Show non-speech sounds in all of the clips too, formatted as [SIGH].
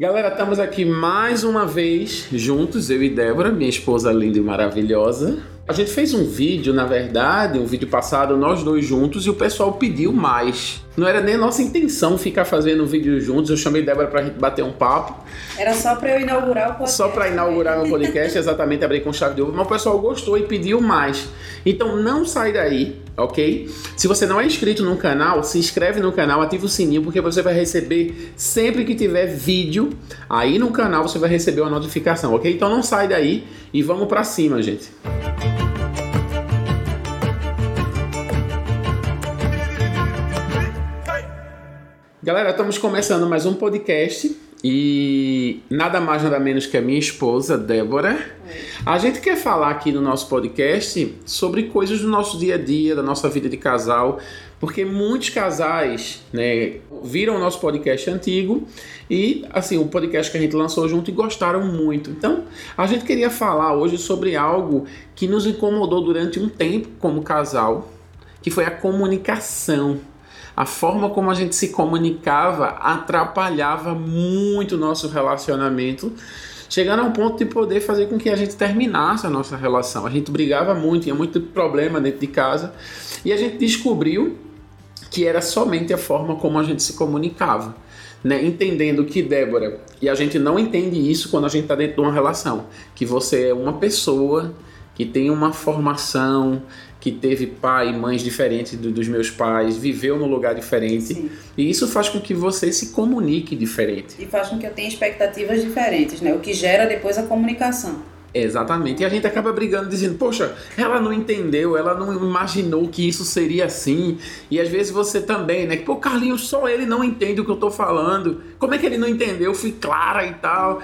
Galera, estamos aqui mais uma vez juntos, eu e Débora, minha esposa linda e maravilhosa. A gente fez um vídeo, na verdade, um vídeo passado, nós dois juntos, e o pessoal pediu mais. Não era nem nossa intenção ficar fazendo um vídeo juntos, eu chamei Débora pra gente bater um papo. Era só pra eu inaugurar o podcast. Só pra inaugurar o podcast, exatamente, abrir com chave de ouro, mas o pessoal gostou e pediu mais. Então não sai daí, ok? Se você não é inscrito no canal, se inscreve no canal, ativa o sininho, porque você vai receber sempre que tiver vídeo aí no canal, você vai receber uma notificação, ok? Então não sai daí e vamos pra cima, gente. Galera, estamos começando mais um podcast e nada mais nada menos que a minha esposa, Débora. A gente quer falar aqui no nosso podcast sobre coisas do nosso dia a dia, da nossa vida de casal, porque muitos casais, né, viram o nosso podcast antigo e assim, o podcast que a gente lançou junto e gostaram muito. Então, a gente queria falar hoje sobre algo que nos incomodou durante um tempo como casal, que foi a comunicação a forma como a gente se comunicava atrapalhava muito o nosso relacionamento, chegando ao ponto de poder fazer com que a gente terminasse a nossa relação. A gente brigava muito, tinha muito problema dentro de casa, e a gente descobriu que era somente a forma como a gente se comunicava. Né, entendendo que Débora, e a gente não entende isso quando a gente está dentro de uma relação, que você é uma pessoa que tem uma formação, que teve pai e mães diferentes do, dos meus pais, viveu num lugar diferente. Sim. E isso faz com que você se comunique diferente. E faz com que eu tenha expectativas diferentes, né? O que gera depois a comunicação. Exatamente. E a gente acaba brigando dizendo, poxa, ela não entendeu, ela não imaginou que isso seria assim. E às vezes você também, né? Pô, Carlinhos, só ele não entende o que eu tô falando. Como é que ele não entendeu? Fui clara e tal.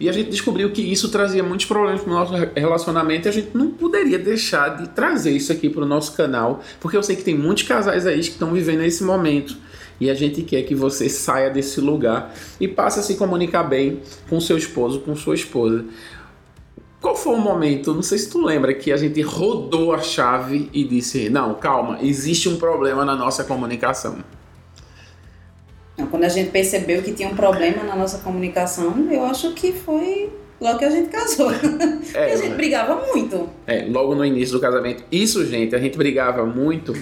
E a gente descobriu que isso trazia muitos problemas para o nosso relacionamento e a gente não poderia deixar de trazer isso aqui para o nosso canal, porque eu sei que tem muitos casais aí que estão vivendo esse momento e a gente quer que você saia desse lugar e passe a se comunicar bem com seu esposo, com sua esposa. Qual foi o momento, não sei se tu lembra, que a gente rodou a chave e disse: não, calma, existe um problema na nossa comunicação? Quando a gente percebeu que tinha um problema na nossa comunicação, eu acho que foi logo que a gente casou. É, [LAUGHS] a gente brigava muito. É, logo no início do casamento. Isso, gente, a gente brigava muito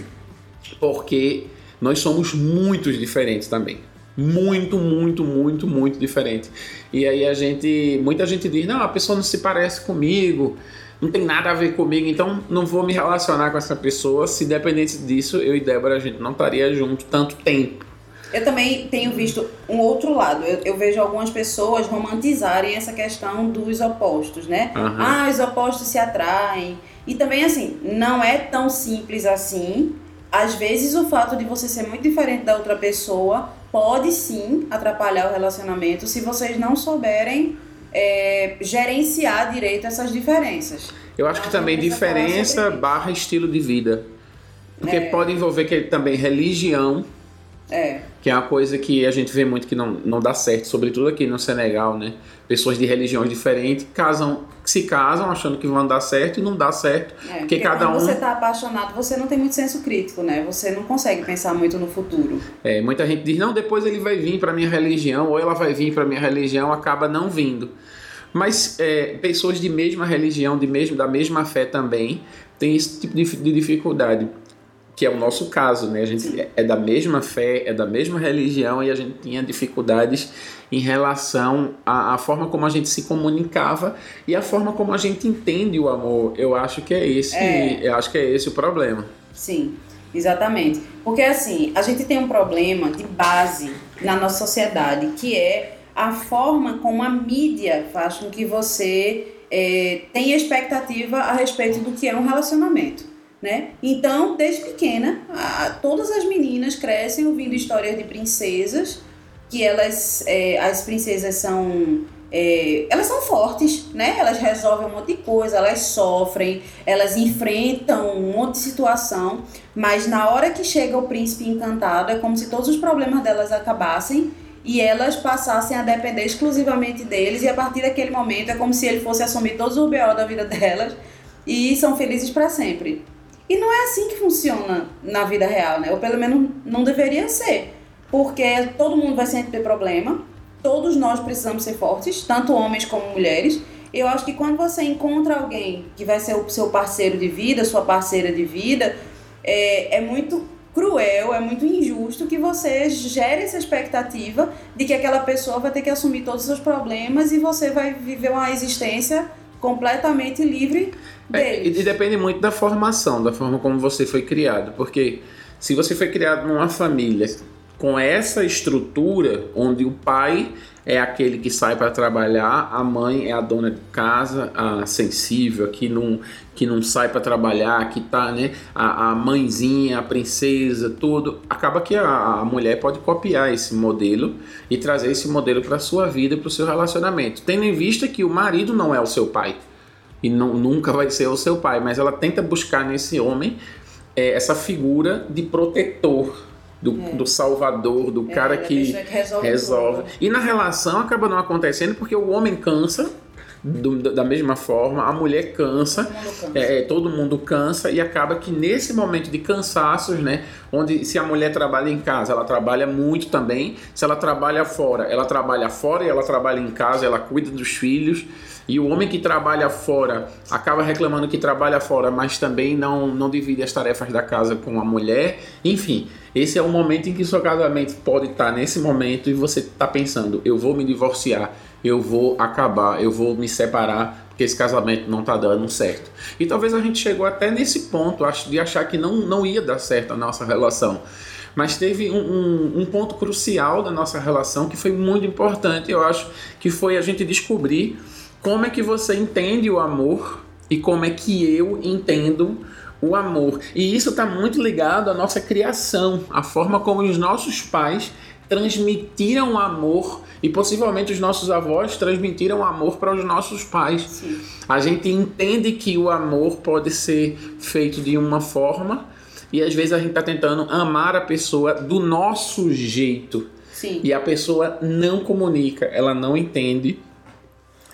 porque nós somos muito diferentes também. Muito, muito, muito, muito diferente. E aí a gente. Muita gente diz, não, a pessoa não se parece comigo, não tem nada a ver comigo, então não vou me relacionar com essa pessoa. Se dependesse disso, eu e Débora, a gente não estaria junto tanto tempo. Eu também tenho visto um outro lado. Eu, eu, vejo algumas pessoas romantizarem essa questão dos opostos, né? Uhum. Ah, os opostos se atraem. E também, assim, não é tão simples assim. Às vezes, o fato de você ser muito diferente da outra pessoa pode sim atrapalhar o relacionamento se vocês não souberem é, gerenciar direito essas diferenças. Eu acho que também diferença barra estilo de vida. Porque é. pode envolver que também religião é. Que é uma coisa que a gente vê muito que não, não dá certo, sobretudo aqui no Senegal, né? Pessoas de religiões diferentes casam, se casam achando que vão dar certo e não dá certo. É, porque, porque cada quando um. você está apaixonado, você não tem muito senso crítico, né? Você não consegue pensar muito no futuro. É, muita gente diz, não, depois ele vai vir para minha religião, ou ela vai vir para minha religião, acaba não vindo. Mas é, pessoas de mesma religião, de mesmo, da mesma fé também, têm esse tipo de, de dificuldade que é o nosso caso, né? A gente é da mesma fé, é da mesma religião e a gente tinha dificuldades em relação à, à, forma como a gente se comunicava e a forma como a gente entende o amor. Eu acho que é esse, é. eu acho que é esse o problema. Sim, exatamente. Porque assim, a gente tem um problema de base na nossa sociedade, que é a forma como a mídia faz com que você é, tenha expectativa a respeito do que é um relacionamento né? Então, desde pequena, a, todas as meninas crescem ouvindo histórias de princesas, que elas, é, as princesas são, é, elas são fortes, né? Elas resolvem um monte de coisa, elas sofrem, elas enfrentam um monte de situação, mas na hora que chega o príncipe encantado, é como se todos os problemas delas acabassem e elas passassem a depender exclusivamente deles, e a partir daquele momento é como se ele fosse assumir todos os B.O. da vida [LAUGHS] delas e são felizes para sempre. E não é assim que funciona na vida real, né? Ou pelo menos não deveria ser. Porque todo mundo vai sempre ter problema, todos nós precisamos ser fortes, tanto homens como mulheres. Eu acho que quando você encontra alguém que vai ser o seu parceiro de vida, sua parceira de vida, é, é muito cruel, é muito injusto que você gere essa expectativa de que aquela pessoa vai ter que assumir todos os seus problemas e você vai viver uma existência completamente livre deles. É, e depende muito da formação, da forma como você foi criado, porque se você foi criado numa família com essa estrutura onde o pai é aquele que sai para trabalhar, a mãe é a dona de casa, a sensível, que não, que não sai para trabalhar, que tá, né, a, a mãezinha, a princesa, tudo. Acaba que a, a mulher pode copiar esse modelo e trazer esse modelo para sua vida, para o seu relacionamento, tendo em vista que o marido não é o seu pai. E não, nunca vai ser o seu pai, mas ela tenta buscar nesse homem é, essa figura de protetor do, é. do salvador, do é, cara que, que resolve. resolve. E na relação acaba não acontecendo porque o homem cansa. Do, da mesma forma, a mulher cansa, todo mundo cansa. É, é, todo mundo cansa e acaba que nesse momento de cansaços, né, onde se a mulher trabalha em casa, ela trabalha muito também, se ela trabalha fora, ela trabalha fora e ela trabalha em casa, ela cuida dos filhos, e o homem que trabalha fora acaba reclamando que trabalha fora, mas também não, não divide as tarefas da casa com a mulher. Enfim, esse é o momento em que seu casamento pode estar nesse momento e você está pensando: eu vou me divorciar, eu vou acabar, eu vou me separar porque esse casamento não está dando certo. E talvez a gente chegou até nesse ponto de achar que não, não ia dar certo a nossa relação. Mas teve um, um, um, ponto crucial da nossa relação que foi muito importante, eu acho, que foi a gente descobrir como é que você entende o amor e como é que eu entendo o amor. E isso está muito ligado à nossa criação, à forma como os nossos pais transmitiram amor e possivelmente os nossos avós transmitiram amor para os nossos pais. Sim. A gente entende que o amor pode ser feito de uma forma e às vezes a gente está tentando amar a pessoa do nosso jeito. Sim. E a pessoa não comunica, ela não entende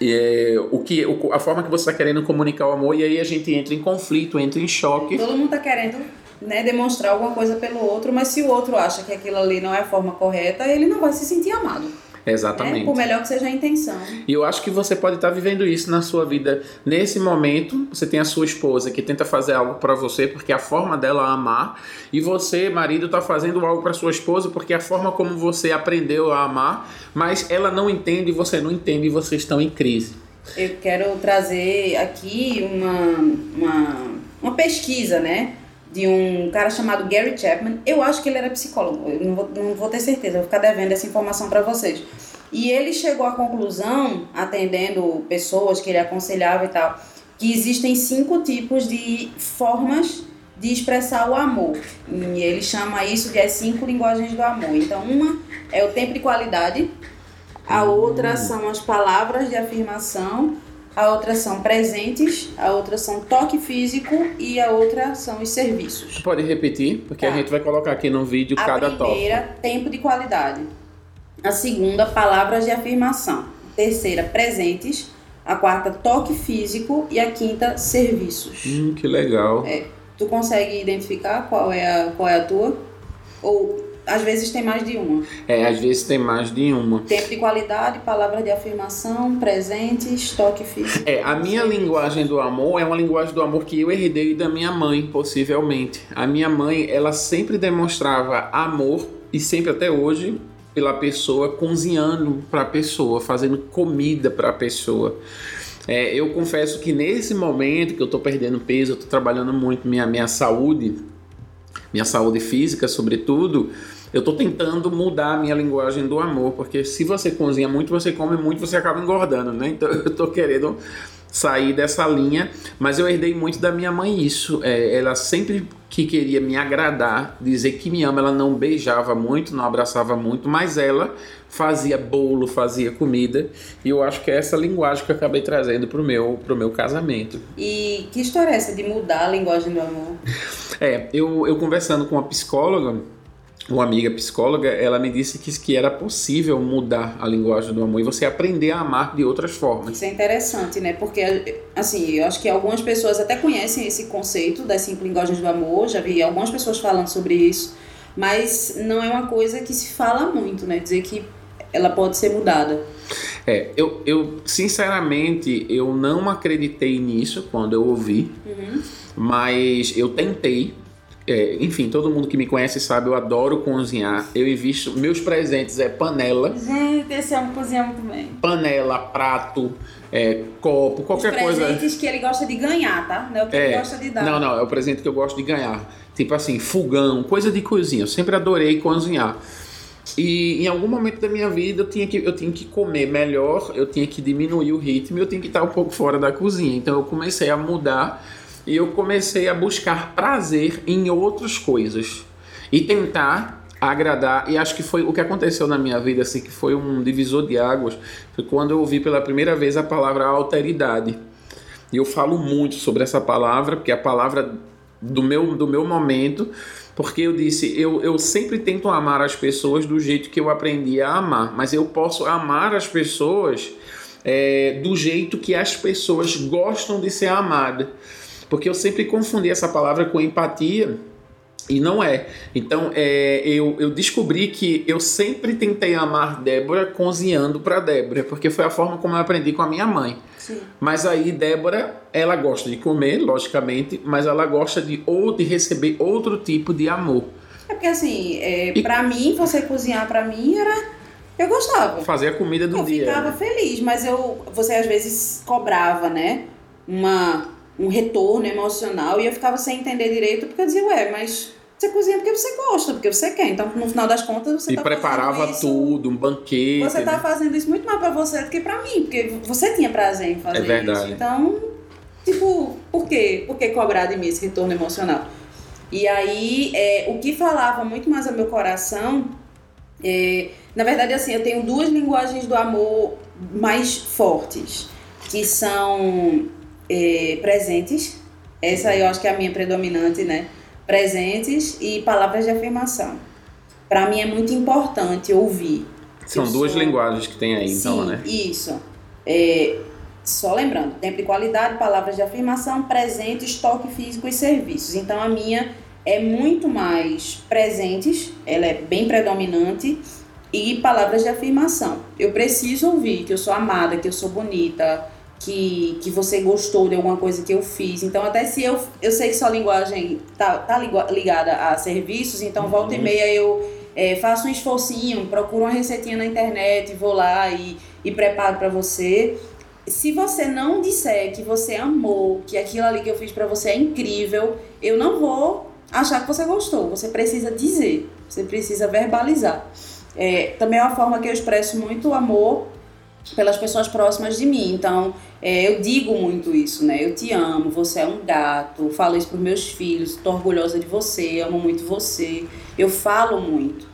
é, o que, o, a forma que você está querendo comunicar o amor, e aí a gente entra em conflito, entra em choque. Todo mundo está querendo né, demonstrar alguma coisa pelo outro, mas se o outro acha que aquilo ali não é a forma correta, ele não vai se sentir amado. Exatamente. Né? Por melhor que seja a intenção. E eu acho que você pode estar vivendo isso na sua vida nesse momento. Você tem a sua esposa que tenta fazer algo para você porque é a forma dela amar, e você, marido, está fazendo algo para sua esposa porque é a forma como você aprendeu a amar, mas ela não entende, você não entende e vocês estão em crise. Eu quero trazer aqui uma, uma, uma pesquisa, né? De um cara chamado Gary Chapman. Eu acho que ele era psicólogo, eu não vou, não vou ter certeza, vou ficar devendo essa informação para vocês. E ele chegou à conclusão, atendendo pessoas que ele aconselhava e tal, que existem cinco tipos de formas de expressar o amor. E ele chama isso de as cinco linguagens do amor. Então, uma é o tempo de qualidade, a outra são as palavras de afirmação, a outra são presentes, a outra são toque físico e a outra são os serviços. Pode repetir, porque tá. a gente vai colocar aqui no vídeo a cada toque. A primeira, tempo de qualidade. A segunda, palavras de afirmação. A terceira, presentes. A quarta, toque físico. E a quinta, serviços. Hum, que legal. É. Tu consegue identificar qual é a, qual é a tua? Ou às vezes tem mais de uma. É, às vezes tem mais de uma. Tempo de qualidade, palavras de afirmação, presente, estoque físico. É, a minha linguagem do amor é uma linguagem do amor que eu herdei da minha mãe, possivelmente. A minha mãe, ela sempre demonstrava amor e sempre até hoje pela pessoa cozinhando para a pessoa, fazendo comida para a pessoa. É, eu confesso que nesse momento que eu estou perdendo peso, eu estou trabalhando muito minha minha saúde, minha saúde física, sobretudo eu estou tentando mudar a minha linguagem do amor, porque se você cozinha muito, você come muito, você acaba engordando, né? Então [LAUGHS] eu estou querendo sair dessa linha, mas eu herdei muito da minha mãe isso. É, ela sempre que queria me agradar, dizer que me ama, ela não beijava muito, não abraçava muito, mas ela fazia bolo, fazia comida, e eu acho que é essa linguagem que eu acabei trazendo pro meu, pro meu casamento. E que história é essa de mudar a linguagem do amor? É, eu, eu conversando com uma psicóloga, uma amiga psicóloga, ela me disse que, que era possível mudar a linguagem do amor e você aprender a amar de outras formas. Isso é interessante, né? Porque, assim, eu acho que algumas pessoas até conhecem esse conceito das cinco linguagens do amor, já vi algumas pessoas falando sobre isso, mas não é uma coisa que se fala muito, né? Dizer que ela pode ser mudada. É, eu, eu sinceramente eu não acreditei nisso quando eu ouvi, Uhum. mas eu tentei. É, enfim, todo mundo que me conhece sabe, eu adoro cozinhar. Eu invisto. Meus presentes é panela, Gente, esse homem cozinha muito bem. panela, prato, é, copo, qualquer Os coisa. presentes que ele gosta de ganhar, tá? Não é o que ele É, gosta de dar. não, não, é o presente que eu gosto de ganhar. Tipo assim, fogão, coisa de cozinha. Eu sempre adorei cozinhar. E em algum momento da minha vida eu tinha que, eu tinha que comer melhor, eu tinha que diminuir o ritmo, eu tinha que estar um pouco fora da cozinha. Então eu comecei a mudar e eu comecei a buscar prazer em outras coisas e tentar agradar. E acho que foi o que aconteceu na minha vida, assim, que foi um divisor de águas, foi quando eu ouvi pela primeira vez a palavra alteridade. E eu falo muito sobre essa palavra, porque é a palavra do meu, do meu momento, porque eu disse, eu, eu sempre tento amar as pessoas do jeito que eu aprendi a amar, mas eu posso amar as pessoas é, do jeito que as pessoas gostam de ser amadas. Porque eu sempre confundi essa palavra com empatia. E não é. Então, é, eu, eu descobri que eu sempre tentei amar Débora cozinhando para Débora, porque foi a forma como eu aprendi com a minha mãe. Sim. Mas aí Débora, ela gosta de comer, logicamente, mas ela gosta de ou de receber outro tipo de amor. É porque assim, é, E- pra mim, você cozinhar pra mim era. Eu gostava. Fazer a comida do eu dia. ficava né? feliz, mas eu, você às vezes cobrava, né? Uma, um retorno emocional e eu ficava sem entender direito, porque eu dizia, ué, mas você cozinha porque você gosta, porque você quer. Então, no final das contas, você E tá preparava isso, tudo, um banquete. Você tá né? fazendo isso muito mais pra você do que pra mim, porque você tinha prazer em fazer É verdade. isso. Então, tipo, por quê? Por que cobrar de mim esse retorno emocional? E aí, é, o que falava muito mais ao meu coração, é, na verdade, assim, eu tenho duas linguagens do amor mais fortes, que são é, presentes, essa eu acho que é a minha predominante, né? Presentes e palavras de afirmação. Pra mim é muito importante ouvir. São duas sou- linguagens que tem aí, então, Sim, né? isso. É, só lembrando, tempo de qualidade, palavras de afirmação, presentes, toque físico e serviços. Então a minha é muito mais presentes, ela é bem predominante, e palavras de afirmação. Eu preciso ouvir que eu sou amada, que eu sou bonita, que, que você gostou de alguma coisa que eu fiz. Então, até se eu, eu sei que sua linguagem tá, tá ligada a serviços, então volta e meia eu é, faço um esforcinho, procuro uma receitinha na internet, vou lá e, e preparo para você. Se você não disser que você amou, que aquilo ali que eu fiz para você é incrível, eu não vou achar que você gostou. Você precisa dizer, você precisa verbalizar. É, também é uma forma que eu expresso muito amor pelas pessoas próximas de mim. Então, é, eu digo muito isso, né? Eu te amo, você é um gato, falo isso pros meus filhos, tô orgulhosa de você, amo muito você. Eu falo muito,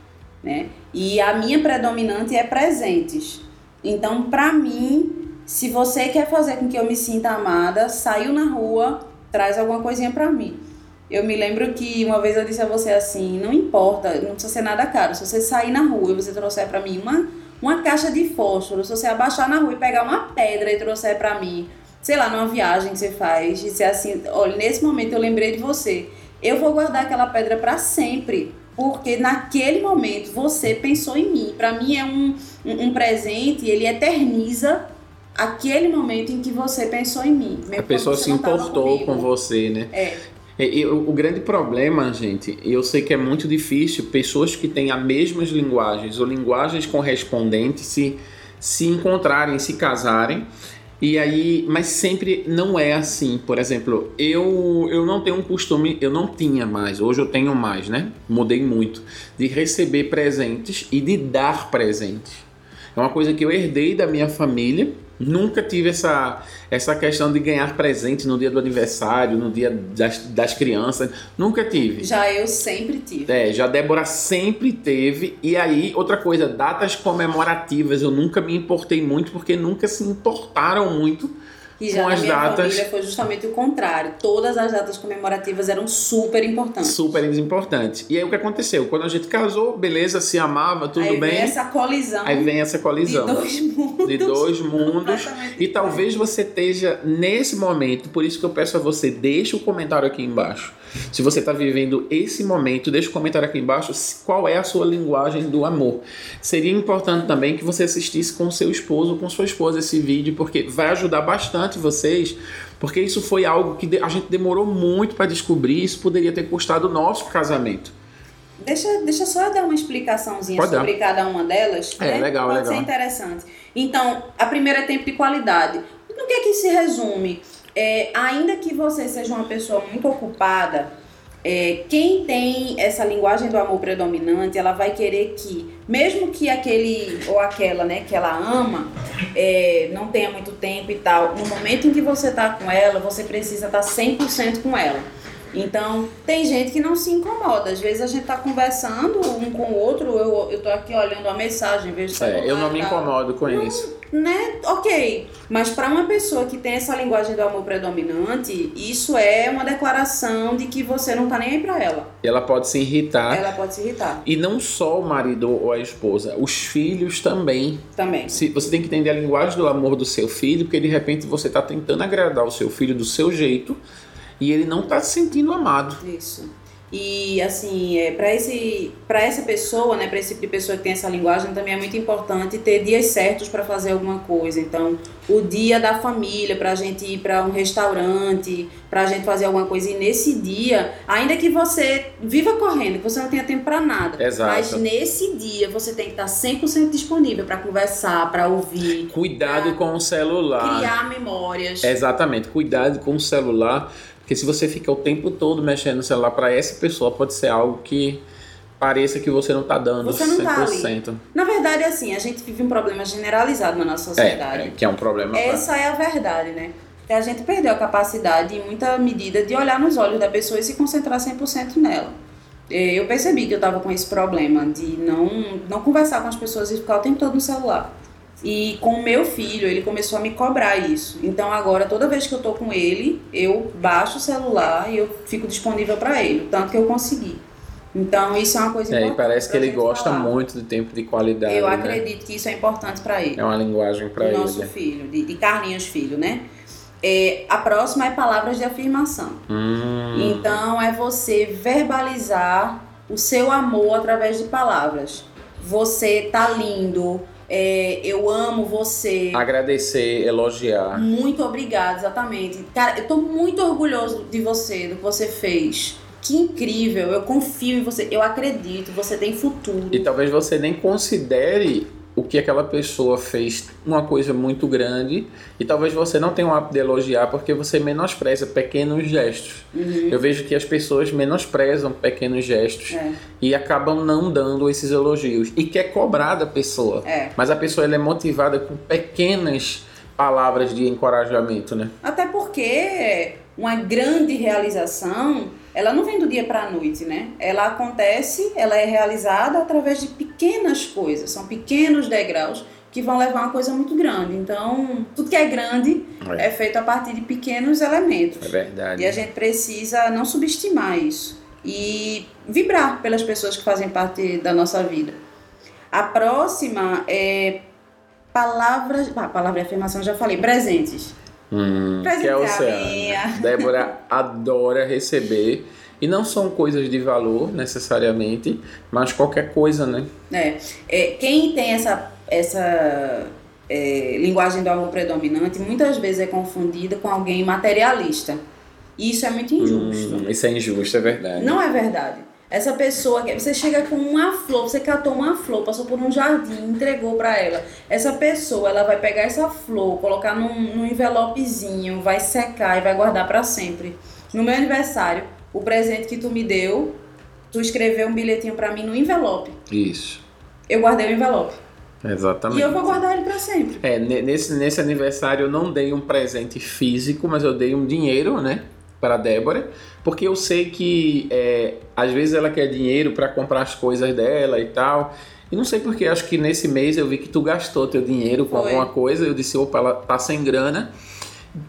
né? E a minha predominante é presentes. Então, pra mim, se você quer fazer com que eu me sinta amada, saiu na rua, traz alguma coisinha pra mim. Eu me lembro que uma vez eu disse a você assim, não importa, não precisa ser nada caro. Se você sair na rua e você trouxer pra mim uma, uma caixa de fósforo, se você abaixar na rua e pegar uma pedra e trouxer pra mim, sei lá, numa viagem que você faz, e ser assim, olha, nesse momento eu lembrei de você. Eu vou guardar aquela pedra pra sempre, porque naquele momento você pensou em mim. Pra mim é um, um, um presente, ele eterniza aquele momento em que você pensou em mim. A pessoa se importou comigo. com você, né? É. E, e o, o grande problema, gente, e eu sei que é muito difícil pessoas que têm as mesmas linguagens ou linguagens correspondentes se, se encontrarem, se casarem. E aí, mas sempre não é assim. Por exemplo, eu, eu não tenho um costume, eu não tinha mais, hoje eu tenho mais, né? Mudei muito, de receber presentes e de dar presentes. É uma coisa que eu herdei da minha família. Nunca tive essa, essa questão de ganhar presente no dia do aniversário, no dia das, das crianças. Nunca tive. Já eu sempre tive. É, já Débora sempre teve. E aí, outra coisa, datas comemorativas. Eu nunca me importei muito, porque nunca se importaram muito E já com na as minha datas família foi justamente o contrário. Todas as datas comemorativas eram super importantes. super importantes. E aí o que aconteceu? Quando a gente casou, beleza, se amava, tudo Aí bem. vem essa colisão Aí vem essa colisão. de dois mundos. de dois mundos. E talvez você esteja nesse momento, por isso que eu peço a você, deixa o comentário aqui embaixo. Se você está vivendo esse momento, deixa o comentário aqui embaixo qual é a sua linguagem do amor. Seria importante também que você assistisse com seu esposo ou com sua esposa esse vídeo, porque vai ajudar bastante vocês, porque isso foi algo que a gente demorou muito para descobrir, isso poderia ter custado o nosso casamento. Deixa, deixa só dar uma explicaçãozinha Pode dar. sobre cada uma delas. É, né? legal, Pode legal. ser interessante. Então, a primeira é tempo de qualidade. No que é que se resume? É, ainda que você seja uma pessoa muito ocupada, é, quem tem essa linguagem do amor predominante, ela vai querer que, mesmo que aquele ou aquela, né, que ela ama, é, não tenha muito tempo e tal, no momento em que você tá com ela, você precisa estar 100% com ela. Então, tem gente que não se incomoda. Às vezes a gente tá conversando um com o outro, eu, eu tô aqui olhando a mensagem, vejo É, eu não me incomodo com isso. Né? Ok. Mas para uma pessoa que tem essa linguagem do amor predominante, isso é uma declaração de que você não tá nem aí pra ela. E ela pode se irritar. Ela pode se irritar E não só o marido ou a esposa, os filhos também. também. Se, você tem que entender a linguagem do amor do seu filho, porque de repente você está tentando agradar o seu filho do seu jeito e ele não está se sentindo amado. Isso. E assim, é, para esse para essa pessoa, né, para esse tipo de pessoa que tem essa linguagem, também é muito importante ter dias certos para fazer alguma coisa. Então, o dia da família, para a gente ir para um restaurante, para a gente fazer alguma coisa. E nesse dia, ainda que você viva correndo, que você não tenha tempo para nada, Exato. mas nesse dia você tem que estar 100% disponível para conversar, para ouvir, Cuidado com o celular. criar memórias. Exatamente, cuidado com o celular, porque se você fica o tempo todo mexendo no celular para essa pessoa, pode ser algo que pareça que você não está dando Você não tá ali. 100%. Na verdade, assim, a gente vive um problema generalizado na nossa sociedade. É, é, que é um problema. pra- Essa é a verdade, né? Que a gente perdeu a capacidade, em muita medida, de olhar nos olhos da pessoa e se concentrar 100% nela. Eh, Eu percebi que eu tava com esse problema de não, não conversar com as pessoas e ficar o tempo todo no celular. E com o meu filho, ele começou a me cobrar isso. Então agora, toda vez que eu tô com ele, eu baixo o celular e eu fico disponível para ele, o tanto que eu consegui. Então isso é uma coisa É, e importante. parece que ele gosta falar. muito de tempo de qualidade. Eu né? acredito que isso é importante para ele É uma linguagem para do ele. nosso filho, de, de Carlinhos Filho, né? É, a próxima é palavras de afirmação. Hum, Então é você verbalizar o seu amor através de palavras. Você tá lindo, é, eu amo você. agradecer, elogiar. Muito obrigada, exatamente. Cara, eu tô muito orgulhoso de você, do que você fez. Que incrível, eu confio em você, eu acredito, você tem futuro. E talvez você nem considere o que aquela pessoa fez uma coisa muito grande e talvez você não tenha o hábito de elogiar porque você menospreza pequenos gestos. Uhum. Eu vejo que as pessoas menosprezam pequenos gestos É, e acabam não dando esses elogios e quer cobrar da pessoa. é. Mas a pessoa ela é motivada com pequenas palavras de encorajamento, né? Até porque uma grande realização, ela não vem do dia para a noite, né? Ela acontece, ela é realizada através de pequenas coisas, são pequenos degraus que vão levar a uma coisa muito grande. Então, tudo que é grande É. é feito a partir de pequenos elementos. É verdade. E a gente precisa não subestimar isso e vibrar pelas pessoas que fazem parte da nossa vida. A próxima é palavras, ah, palavra de afirmação já falei, presentes. Hum, que é o oceano. minha. [LAUGHS] Débora adora receber. E não são coisas de valor necessariamente, mas qualquer coisa, né? É, é, quem tem essa, essa é, linguagem do amor predominante muitas vezes é confundida com alguém materialista. E isso é muito injusto. Hum, isso é injusto, é verdade. Não é verdade. Essa pessoa que você chega com uma flor, você catou uma flor, passou por um jardim, entregou pra ela. Essa pessoa, ela vai pegar essa flor, colocar num, num envelopezinho, vai secar e vai guardar pra sempre. No meu aniversário, o presente que tu me deu, tu escreveu um bilhetinho pra mim no envelope. Isso, Eu guardei o envelope. exatamente. E eu vou guardar ele pra sempre. É, ne- nesse, nesse aniversário eu não dei um presente físico, mas eu dei um dinheiro, né? Para Débora, porque eu sei que é, às vezes ela quer dinheiro para comprar as coisas dela e tal. E não sei porque, acho que nesse mês eu vi que tu gastou teu dinheiro com Foi. alguma coisa. Eu disse, opa, ela tá sem grana.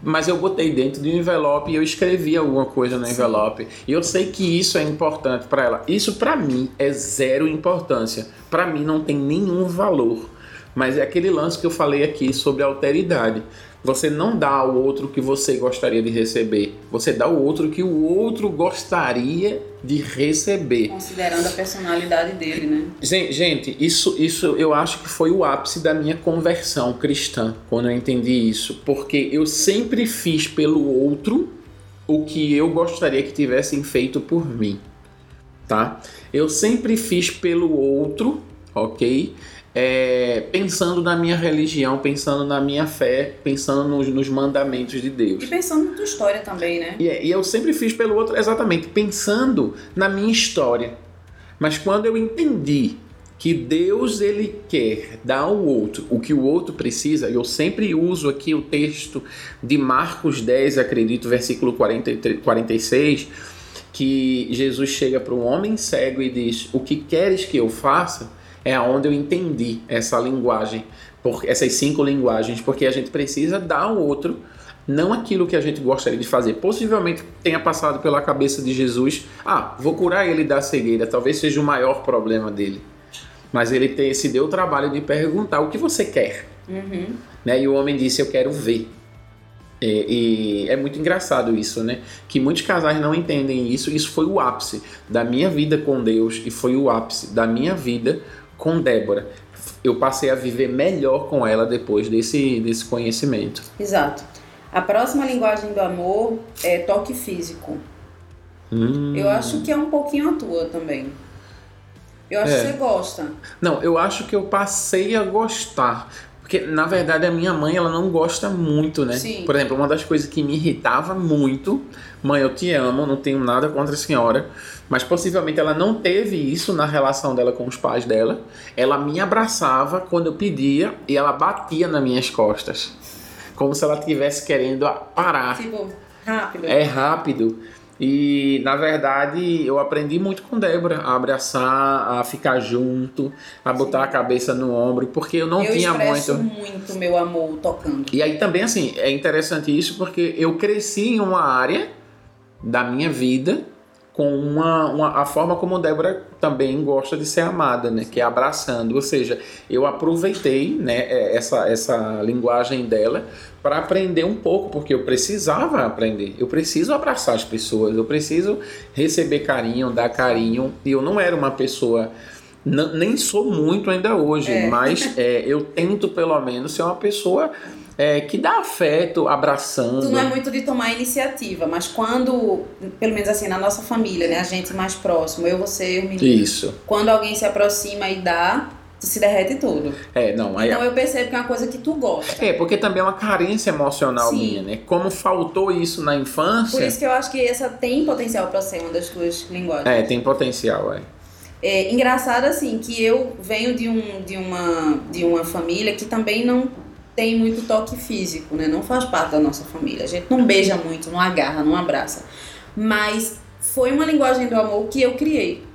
mas eu botei dentro de um envelope e eu escrevi alguma coisa no envelope. E eu sei que isso é importante para ela. Isso para mim é zero importância. Para mim não tem nenhum valor. Mas é aquele lance que eu falei aqui sobre alteridade. Você não dá ao outro o que você gostaria de receber. Você dá ao outro o que o outro gostaria de receber. Considerando a personalidade dele, né? Gente, isso, isso eu acho que foi o ápice da minha conversão cristã, quando eu entendi isso. Porque eu sempre fiz pelo outro o que eu gostaria que tivessem feito por mim. Tá? Eu sempre fiz pelo outro, ok? É, pensando na minha religião, pensando na minha fé, pensando nos, nos, mandamentos de Deus. E pensando na tua história também, né? E, e eu sempre fiz pelo outro, exatamente, pensando na minha história. Mas quando eu entendi que Deus ele quer dar ao outro o que o outro precisa, eu sempre uso aqui o texto de Marcos 10, acredito, versículo 43, 46, que Jesus chega para um homem cego e diz: O que queres que eu faça? É aonde eu entendi essa linguagem, por, essas cinco linguagens, porque a gente precisa dar ao outro não aquilo que a gente gostaria de fazer. Possivelmente tenha passado pela cabeça de Jesus, ah, vou curar ele da cegueira, talvez seja o maior problema dele. Mas ele se deu o trabalho de perguntar o que você quer. Uhum. Né? E o homem disse, eu quero ver. E, e, é muito engraçado isso, né? Que muitos casais não entendem isso. Isso foi o ápice da minha vida com Deus e foi o ápice da minha vida com Débora. Eu passei a viver melhor com ela depois desse, desse conhecimento. Exato. A próxima linguagem do amor é toque físico. Hum. Eu acho que é um pouquinho a tua também. Eu acho é. que você gosta. Não, eu acho que eu passei a gostar. Porque, na verdade, a minha mãe, ela não gosta muito, né? Sim. Por exemplo, uma das coisas que me irritava muito, mãe, eu te amo, não tenho nada contra a senhora, mas possivelmente ela não teve isso na relação dela com os pais dela. Ela me abraçava quando eu pedia e ela batia nas minhas costas. Como se ela estivesse querendo parar. Tipo, rápido. É rápido. E na verdade eu aprendi muito com Débora a abraçar, a ficar junto, a botar Sim. a cabeça no ombro, porque eu não eu tinha muito. muito meu amor tocando. E aí também assim, é interessante isso porque eu cresci em uma área da minha vida com uma, uma, a forma como Débora também gosta de ser amada, né? Que é abraçando. Ou seja, eu aproveitei né, é, essa, essa linguagem dela para aprender um pouco, porque eu precisava aprender. Eu preciso abraçar as pessoas, eu preciso receber carinho, dar carinho. E eu não era uma pessoa. nem sou muito ainda hoje, é. mas é, eu tento pelo menos ser uma pessoa é, que dá afeto, abraçando. Tu não é muito de tomar iniciativa, mas quando, pelo menos assim, na nossa família, né, a gente mais próximo, eu, você, o menino. Isso. Quando alguém se aproxima e dá, tu se derrete tudo. É, não. Aí, então eu percebo que é uma coisa que tu gosta. É, porque também é uma carência emocional Sim. minha, né? Como faltou isso na infância. Por isso que eu acho que essa tem potencial para ser uma das tuas linguagens. É, tem potencial, é. É engraçado assim que eu venho de, um, de, uma, de uma família que também não tem muito toque físico, né? Não faz parte da nossa família. A gente não beija muito, não agarra, não abraça. Mas foi uma linguagem do amor que eu criei.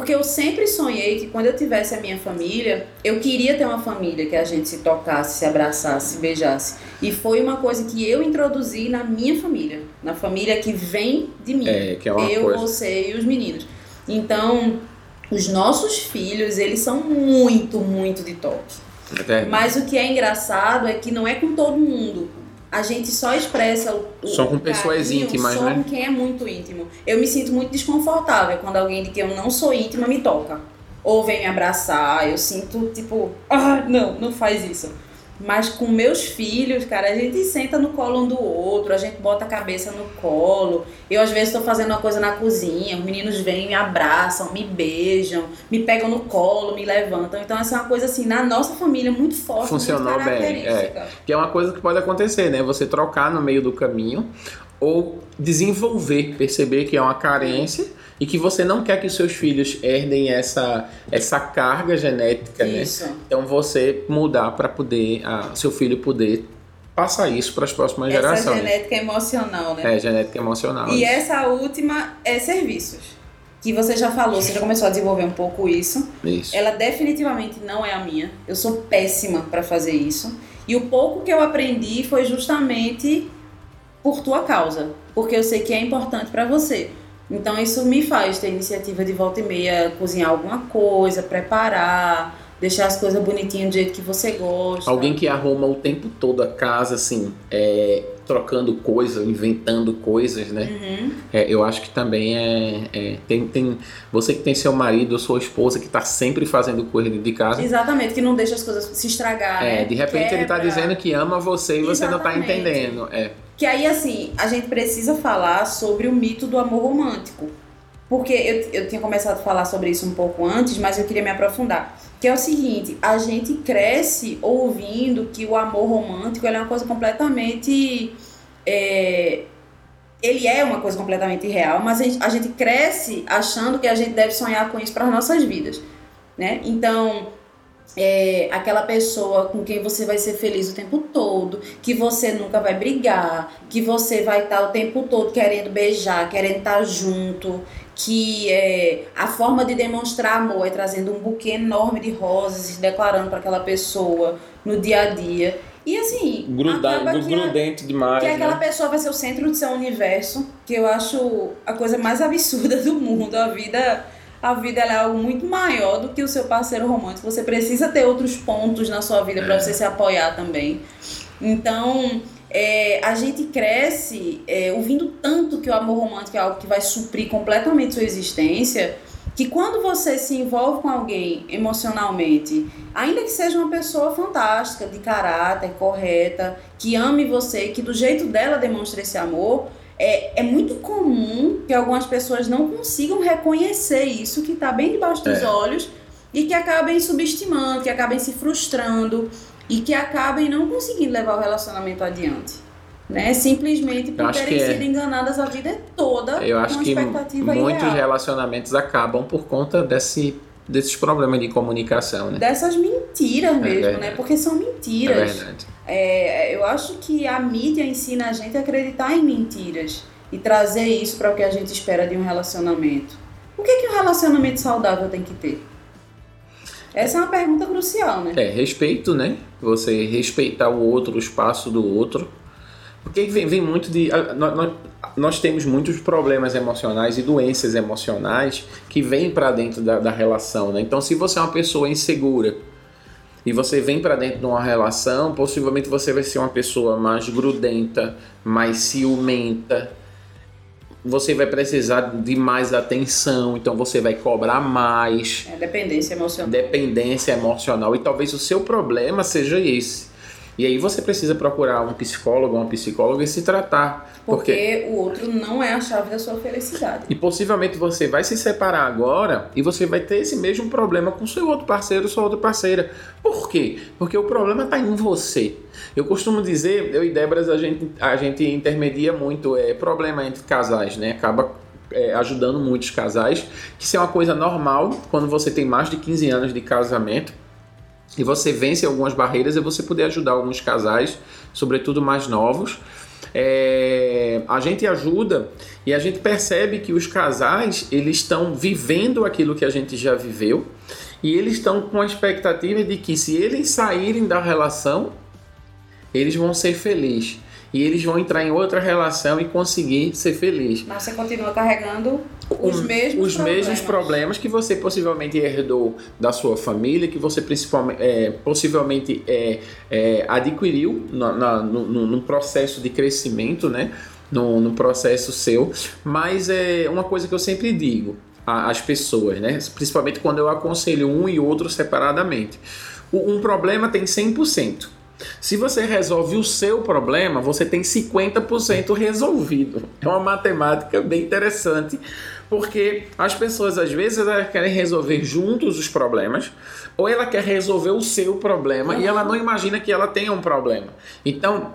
Porque eu sempre sonhei que quando eu tivesse a minha família, eu queria ter uma família que a gente se tocasse, se abraçasse, se beijasse. E foi uma coisa que eu introduzi na minha família, na família que vem de mim. É, que é uma eu, coisa. você e os meninos. Então, os nossos filhos, eles são muito, muito de toque. É Mas o que é engraçado é que não é com todo mundo. A gente só expressa o. Só com pessoas íntimas, só né? com quem é muito íntimo. Eu me sinto muito desconfortável quando alguém de quem eu não sou íntima me toca. Ou vem me abraçar, eu sinto tipo, ah, não, não faz isso. Mas com meus filhos, cara, a gente senta no colo um do outro, a gente bota a cabeça no colo. Eu, às vezes, estou fazendo uma coisa na cozinha, os meninos vêm, me abraçam, me beijam, me pegam no colo, me levantam. Então, essa é uma coisa, assim, na nossa família, muito forte. Funcionou muito bem. É. Que é uma coisa que pode acontecer, né? Você trocar no meio do caminho ou desenvolver, perceber que é uma carência e que você não quer que os seus filhos herdem essa, essa carga genética, né? isso. né? Então você mudar para poder a, seu filho poder passar isso para as próximas essa gerações. Essa genética emocional, né? É, genética emocional. E isso. essa última é serviços. Que você já falou, você já começou a desenvolver um pouco isso. Isso. Ela definitivamente não é a minha. Eu sou péssima para fazer isso. E o pouco que eu aprendi foi justamente por tua causa, porque eu sei que é importante para você. Então isso me faz ter iniciativa de volta e meia, cozinhar alguma coisa, preparar, deixar as coisas bonitinhas do jeito que você gosta. Alguém que arruma o tempo todo a casa, assim, é, trocando coisas, inventando coisas, né? Uhum. É, eu acho que também é, é, tem, tem você que tem seu marido ou sua esposa que está sempre fazendo coisa dentro de casa. Exatamente, que não deixa as coisas se estragar. É, né? de repente ele está Quebra. dizendo que ama você e você não está entendendo. É. Que aí, assim, a gente precisa falar sobre o mito do amor romântico. Porque eu, eu tinha começado a falar sobre isso um pouco antes, mas eu queria me aprofundar. Que é o seguinte, a gente cresce ouvindo que o amor romântico é uma coisa completamente. é, ele é uma coisa completamente real, mas a gente, a gente cresce achando que a gente deve sonhar com isso para as nossas vidas. Né? Então, é, aquela pessoa com quem você vai ser feliz o tempo todo, que você nunca vai brigar, que você vai estar o tempo todo querendo beijar, querendo estar junto, que é, a forma de demonstrar amor é trazendo um buquê enorme de rosas e se declarando para aquela pessoa no dia a dia. E assim, acaba que a- demais. que aquela né? pessoa vai ser o centro do seu universo, que eu acho a coisa mais absurda do mundo. A vida, a vida é algo muito maior do que o seu parceiro romântico. Você precisa ter outros pontos na sua vida para você se apoiar também. Então, é, a gente cresce é, ouvindo tanto que o amor romântico é algo que vai suprir completamente sua existência, que quando você se envolve com alguém emocionalmente, ainda que seja uma pessoa fantástica, de caráter, correta, que ame você, que do jeito dela demonstre esse amor, é, é muito comum que algumas pessoas não consigam reconhecer isso que está bem debaixo dos É. olhos e que acabem subestimando, que acabem se frustrando e que acabem não conseguindo levar o relacionamento adiante. Né? Simplesmente por terem é. sido enganadas a vida toda Eu com acho que muitos irreal. relacionamentos acabam por conta desse, desses problemas de comunicação, né? Dessas mentiras mesmo, verdade. né? Porque são É mentiras. verdade. É, eu acho que a mídia ensina a gente a acreditar em mentiras e trazer isso para o que a gente espera de um relacionamento. O que, que um relacionamento saudável tem que ter? Essa é uma pergunta crucial, né? É, respeito, né? Você respeitar o outro, o espaço do outro. Porque vem, vem muito de. a- nó- nó- Nós, temos muitos problemas emocionais e doenças emocionais que vêm para dentro da, da relação, né? Então, se você é uma pessoa insegura e você vem para dentro de uma relação, possivelmente você vai ser uma pessoa mais grudenta, mais ciumenta. Você vai precisar de mais atenção, então você vai cobrar mais É dependência emocional. dependência emocional e talvez o seu problema seja esse. E aí você precisa procurar um psicólogo, uma psicóloga e se tratar. Porque, Porque o outro não é a chave da sua felicidade. e possivelmente você vai se separar agora e você vai ter esse mesmo problema com seu outro parceiro, sua outra parceira. Por quê? Porque o problema está em você. Eu costumo dizer, eu e Débora, a gente, a gente intermedia muito é, problema entre casais, né? Acaba é, ajudando muitos casais, que isso é uma coisa normal quando você tem mais de 15 anos de casamento e você vence algumas barreiras e você poder ajudar alguns casais, sobretudo mais novos. É, a gente ajuda e a gente percebe que os casais eles estão vivendo aquilo que a gente já viveu e eles estão com a expectativa de que se eles saírem da relação eles vão ser felizes e eles vão entrar em outra relação e conseguir ser feliz Mas você continua carregando os mesmos os problemas. mesmos problemas que você possivelmente herdou da sua família, que você principalmente, é, possivelmente é, é, adquiriu na, na- no, no- processo de crescimento, né? No, no processo seu. Mas é uma coisa que eu sempre digo às pessoas, né? Principalmente quando eu aconselho um e outro separadamente. O- Um problema tem 100%. Se você resolve o seu problema, você tem 50% resolvido. É uma matemática bem interessante, porque as pessoas às vezes querem resolver juntos os problemas, ou ela quer resolver o seu problema e ela não imagina que ela tenha um problema. Então,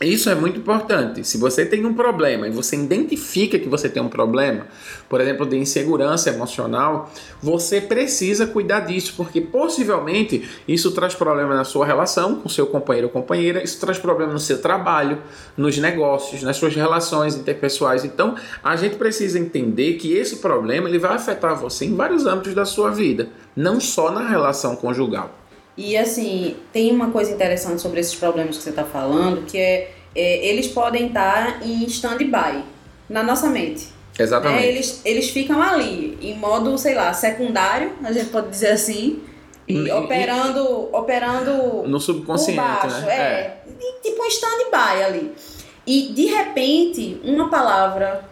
isso é muito importante. Se você tem um problema e você identifica que você tem um problema, por exemplo, de insegurança emocional, você precisa cuidar disso, porque possivelmente isso traz problema na sua relação com seu companheiro ou companheira, isso traz problema no seu trabalho, nos negócios, nas suas relações interpessoais. Então, a gente precisa entender que esse problema ele vai afetar você em vários âmbitos da sua vida, não só na relação conjugal. E assim, tem uma coisa interessante sobre esses problemas que você está falando, que é é, eles podem estar em stand-by na nossa mente. Exatamente. Né? Eles, eles ficam ali, em modo, sei lá, secundário, a gente pode dizer assim, e, E- operando, operando No subconsciente, baixo, né? é. E, tipo um stand-by ali. E de repente, uma palavra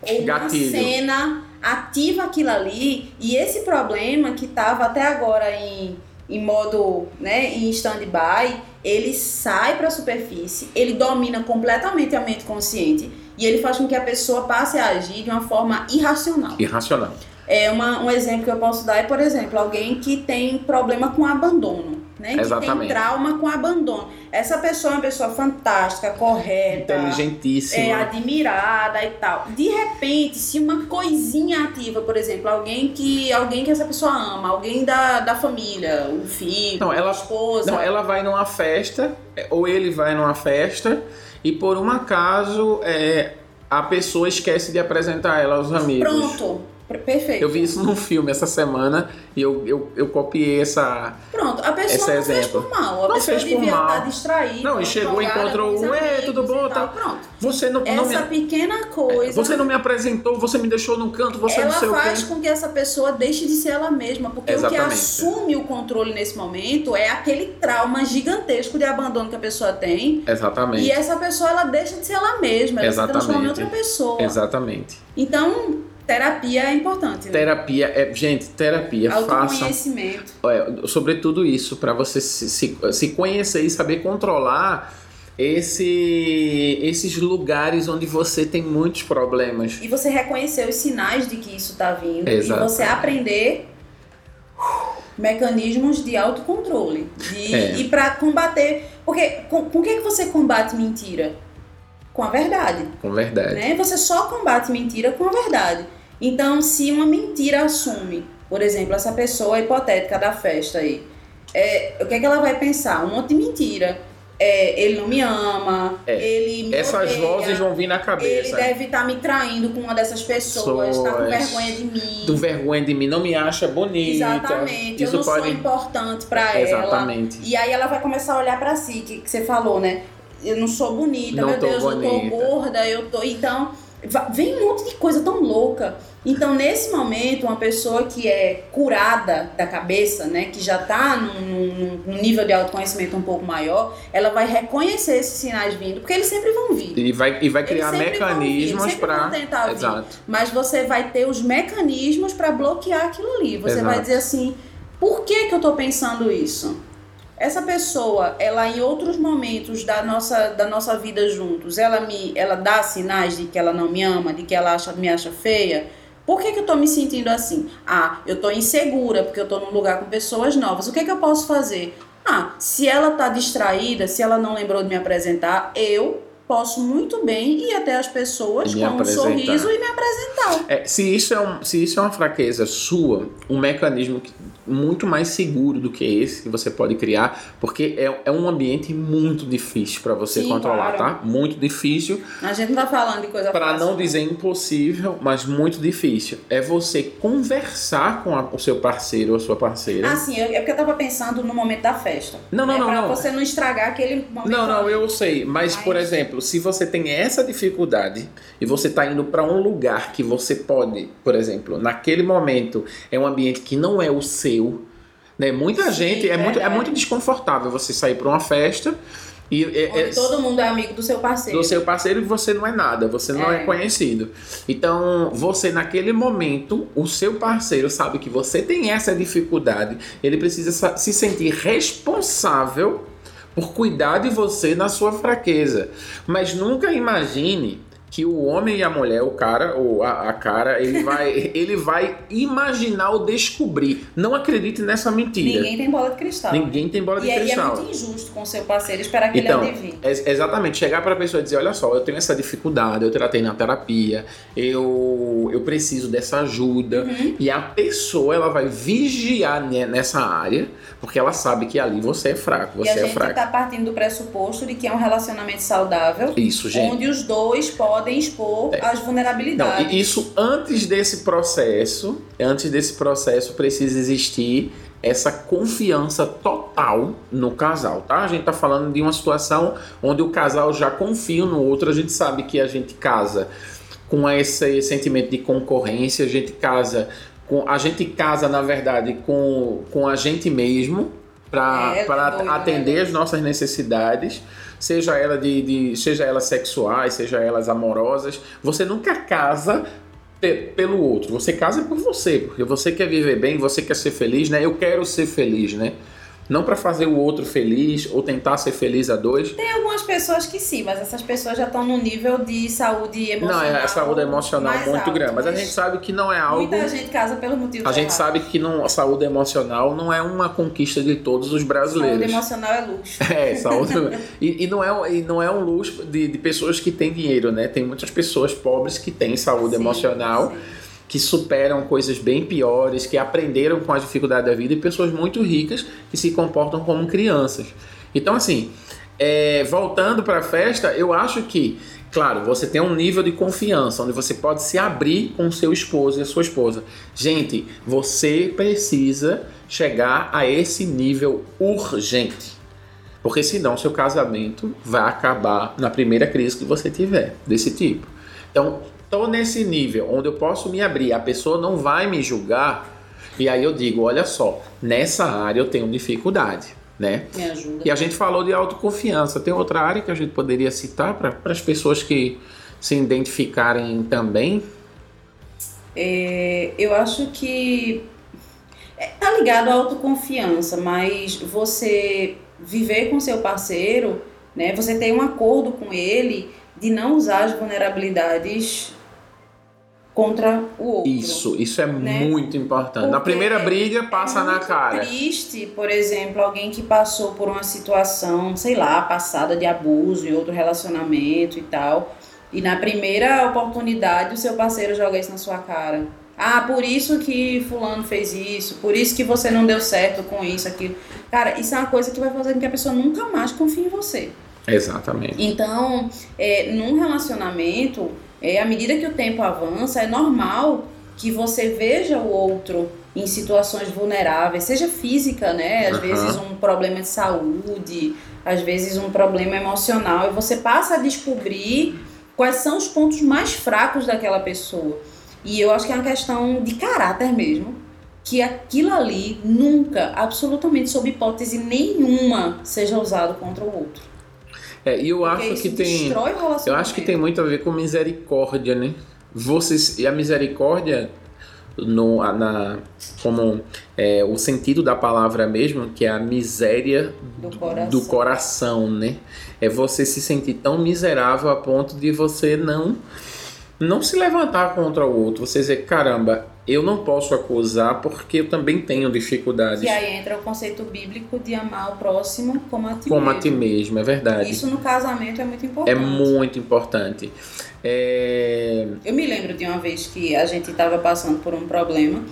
ou Gatilho. uma cena ativa aquilo ali e esse problema que estava até agora em, em modo, né, em stand-by, ele sai para a superfície, ele domina completamente a mente consciente e ele faz com que a pessoa passe a agir de uma forma irracional. Irracional. É uma, um exemplo que eu posso dar é, por exemplo, alguém que tem problema com abandono, né? Que tem Exatamente. trauma com abandono. Essa pessoa é uma pessoa fantástica, correta, é Inteligentíssima. admirada e tal. De repente, se uma coisinha ativa, por exemplo, alguém que alguém que essa pessoa ama, alguém da, da família, um filho, Não, ela- esposa, Não, ela vai numa festa, é, ou ele vai numa festa, e por um acaso é, a pessoa esquece de apresentar ela aos amigos. pronto, perfeito. Eu vi isso num filme essa semana e eu, eu, eu copiei essa. Pronto, a pessoa Esse não fez exemplo. por mal, a Não pessoa fez por devia mal. estar distraída. Não, e chegou, jogada encontrou com os um, "Ei, amigos tudo e bom?" tal. Tal. Pronto. Você não, não me, Essa pequena coisa. você não me apresentou, você me deixou no canto, você ela não sei faz com que essa pessoa deixe de ser ela mesma, porque o que Exatamente. assume o controle nesse momento é aquele trauma gigantesco de abandono que a pessoa tem. Exatamente. E essa pessoa ela deixa de ser ela mesma, ela se transforma em Exatamente. outra pessoa. Exatamente. Então, terapia é importante. Né? Terapia é. Gente, terapia, façam. Autoconhecimento. É, sobretudo isso, para você se, se, se conhecer e saber controlar esse, esses lugares onde você tem muitos problemas. E você reconhecer os sinais de que isso está vindo. Exato. E você aprender mecanismos de autocontrole. De, É. E para combater. Porque com, com que, que você combate mentira? Com a verdade. Com verdade. né? Você só combate mentira com a verdade. Então, se uma mentira assume, por exemplo, essa pessoa hipotética da festa aí, é, o que é que ela vai pensar? Um monte de mentira. É, ele não me ama, É, ele me Essas odeia, vozes vão vir na ele cabeça. deve estar me traindo com uma dessas pessoas, tá com vergonha de mim. Tu vergonha de mim, não me acha bonita. Exatamente, eu Isso não pode. sou importante pra ela. Exatamente. E aí ela vai começar a olhar pra si, que, que você falou, né? Eu não sou bonita, Não meu Deus, eu bonita. tô gorda, eu tô. Então, vem um monte de coisa tão louca. Então, nesse momento, uma pessoa que é curada da cabeça, né, que já tá num, num- nível de autoconhecimento um pouco maior, ela vai reconhecer esses sinais vindo, porque eles sempre vão vir. E vai, e vai criar mecanismos para. tentar vir. Exato. Mas você vai ter os mecanismos para bloquear aquilo ali. Você Exato. vai dizer assim: por que, que eu tô pensando isso? Essa pessoa, ela em outros momentos da nossa, da nossa vida juntos, ela me ela dá sinais de que ela não me ama, de que ela acha, me acha feia. Por que, que eu tô me sentindo assim? Ah, eu tô insegura porque eu tô num lugar com pessoas novas. O que, que eu posso fazer? Ah, se ela tá distraída, se ela não lembrou de me apresentar, eu posso muito bem ir até as pessoas E com me um apresentar. sorriso e me apresentar. É, se, isso é um, se isso é uma fraqueza sua, um mecanismo que- muito mais seguro do que esse que você pode criar, porque é, é um ambiente muito difícil para você Sim, controlar, claro. tá? Muito difícil. A gente não tá falando de coisa Para não dizer impossível, mas muito difícil. É você conversar com a- o seu parceiro ou a sua parceira. Ah, sim, é porque eu tava pensando no momento da festa. Não, não, é não, pra não. você não estragar aquele momento. Não, não, eu sei. Mas, Mas- por exemplo, se você tem essa dificuldade e você está indo para um lugar que você pode, por exemplo, naquele momento é um ambiente que não é o seu, né? Muita Sim, gente é muito, é verdade. muito desconfortável você sair para uma festa e é- é- todo mundo é amigo do seu parceiro. do seu parceiro e você não é nada, você não é. É. conhecido. Então, você naquele momento, o seu parceiro sabe que você tem essa dificuldade, ele precisa sa- se sentir responsável por cuidar de você na sua fraqueza. Mas nunca imagine que o homem e a mulher, o cara ou a, a cara, ele [LAUGHS] vai, ele vai imaginar ou descobrir. Não acredite nessa mentira. Ninguém tem bola de cristal. Ninguém tem bola de e aí é cristal. muito injusto com o seu parceiro esperar que Então, ele adivinhe. Ex- exatamente, chegar para a pessoa e dizer, olha só, eu tenho essa dificuldade, eu tratei na terapia, eu, eu preciso dessa ajuda. Uhum. E a pessoa, ela vai vigiar ne- nessa área, porque ela sabe que ali você é fraco, E você a é gente fraco. tá partindo do pressuposto de que é um relacionamento saudável, Isso, gente. onde os dois podem podem expor É. as Não, vulnerabilidades. e isso antes desse processo, antes desse processo precisa existir essa confiança total no casal, tá? A gente tá falando de uma situação onde o casal já confia no outro, a gente sabe que a gente casa com esse sentimento de concorrência, a gente casa com a gente casa na verdade com, com a gente mesmo para É, tá atender né? as nossas necessidades, seja ela de, de seja elas sexuais, seja elas amorosas. Você nunca casa pe- pelo outro, você casa por você, porque você quer viver bem, você quer ser feliz, né? Eu quero ser feliz, né? Não para fazer o outro feliz ou tentar ser feliz a dois. Tem algumas pessoas que sim, mas essas pessoas já estão num nível de saúde Não, emocional. é a saúde emocional muito alto, grande, mas a gente sabe que não é algo Muita gente casa pelo motivo A gente errado. sabe que não, a saúde emocional não é uma conquista de todos os Saúde brasileiros. emocional é luxo. [LAUGHS] É, saúde. [LAUGHS] e, e não é, e não é um luxo de, de pessoas que têm dinheiro, né? Tem muitas pessoas pobres que têm saúde Sim, emocional, sim. Que superam coisas bem piores, que aprenderam com as dificuldades da vida, e pessoas muito ricas que se comportam como crianças. Então, assim, é, voltando para a festa, eu acho que, claro, você tem um nível de confiança, onde você pode se abrir com seu esposo e a sua esposa. Gente, você precisa chegar a esse nível urgente. Porque senão seu casamento vai acabar na primeira crise que você tiver desse tipo. Então, tô nesse nível onde eu posso me abrir, a pessoa não vai me julgar, e aí eu digo, olha só, nessa área eu tenho dificuldade, né? Me ajuda. E a gente falou de autoconfiança. Tem outra área que a gente poderia citar para as pessoas que se identificarem também? É, eu acho que é, tá ligado à autoconfiança, mas você viver com seu parceiro, né? Você tem um acordo com ele de não usar as vulnerabilidades contra o outro. Isso, isso é Né? muito importante. Na Porque primeira briga, passa é na cara. triste, por exemplo, alguém que passou por uma situação, sei lá, passada de abuso em outro relacionamento e tal, e na primeira oportunidade o seu parceiro joga isso na sua cara. Ah, por isso que fulano fez isso, por isso que você não deu certo com isso, aquilo. Cara, isso é uma coisa que vai fazer com que a pessoa nunca mais confie em você. Exatamente. Então, é, num relacionamento, é, à medida que o tempo avança, é normal que você veja o outro em situações vulneráveis, seja física, né? Às Aham. vezes um problema de saúde, às vezes um problema emocional, e você passa a descobrir quais são os pontos mais fracos daquela pessoa. E eu acho que é uma questão de caráter mesmo, que aquilo ali nunca, absolutamente sob hipótese nenhuma, seja usado contra o outro. É, e eu Porque acho que tem. Eu acho que tem muito a ver com misericórdia, né? Vocês, e a misericórdia, no, na, como é, o sentido da palavra mesmo, que é a miséria do coração. do coração, né? É você se sentir tão miserável a ponto de você não não se levantar contra o outro. Você dizer, caramba, eu não posso acusar porque eu também tenho dificuldades. Que aí entra o conceito bíblico de amar o próximo como a ti Como a mesmo. ti mesmo, é verdade. Isso no casamento é muito É importante. muito importante. É, Eu me lembro de uma vez que a gente estava passando por um problema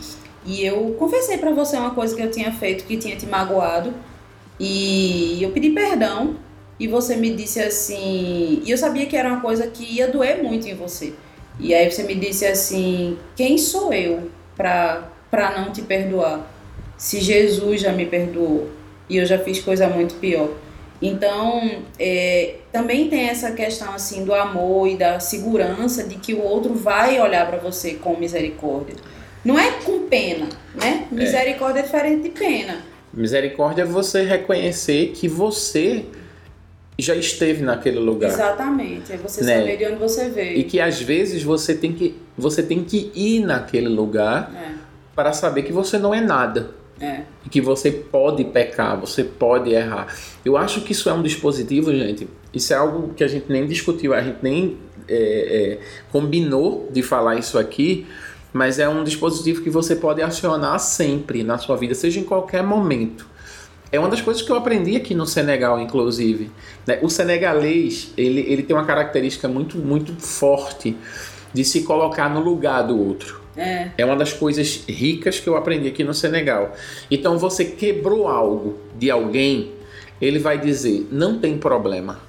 e eu confessei pra você uma coisa que eu tinha feito que tinha te magoado e eu pedi perdão e você me disse assim, e eu sabia que era uma coisa que ia doer muito em você. E aí você me disse assim, quem sou eu para não te perdoar? Se Jesus já me perdoou e eu já fiz coisa muito pior. Então, é, também tem essa questão assim do amor e da segurança de que o outro vai olhar para você com misericórdia. Não é com pena, né? Misericórdia é diferente de pena. misericórdia é você reconhecer que você já esteve naquele lugar. Exatamente. É você Né? saber de onde você E veio. que às vezes você tem que, você tem que ir naquele lugar para saber que você não é nada. É, é. E que você pode pecar, você pode errar. Eu acho que isso é um dispositivo, gente. Isso é algo que a gente nem discutiu, a gente nem é, é, combinou de falar isso aqui, mas é um dispositivo que você pode acionar sempre na sua vida, seja em qualquer momento. É uma das coisas que eu aprendi aqui no Senegal, inclusive. né? O senegalês, ele, ele tem uma característica muito, muito forte de se colocar no lugar do outro. É, É uma das coisas ricas que eu aprendi aqui no Senegal. Então você quebrou algo de alguém, ele vai dizer: não tem problema.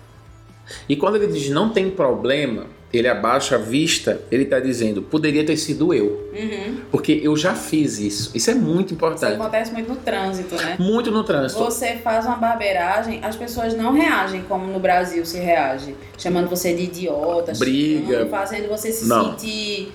E quando ele diz não tem problema, ele abaixa a vista, ele está dizendo, poderia ter sido eu. Uhum. Porque eu já fiz isso. Isso é muito Isso importante. acontece muito no trânsito, né? Muito no trânsito. Você faz uma barbeiragem, as pessoas não reagem como no Brasil se reage, chamando você de idiota, Briga. xingando, fazendo você se Não. sentir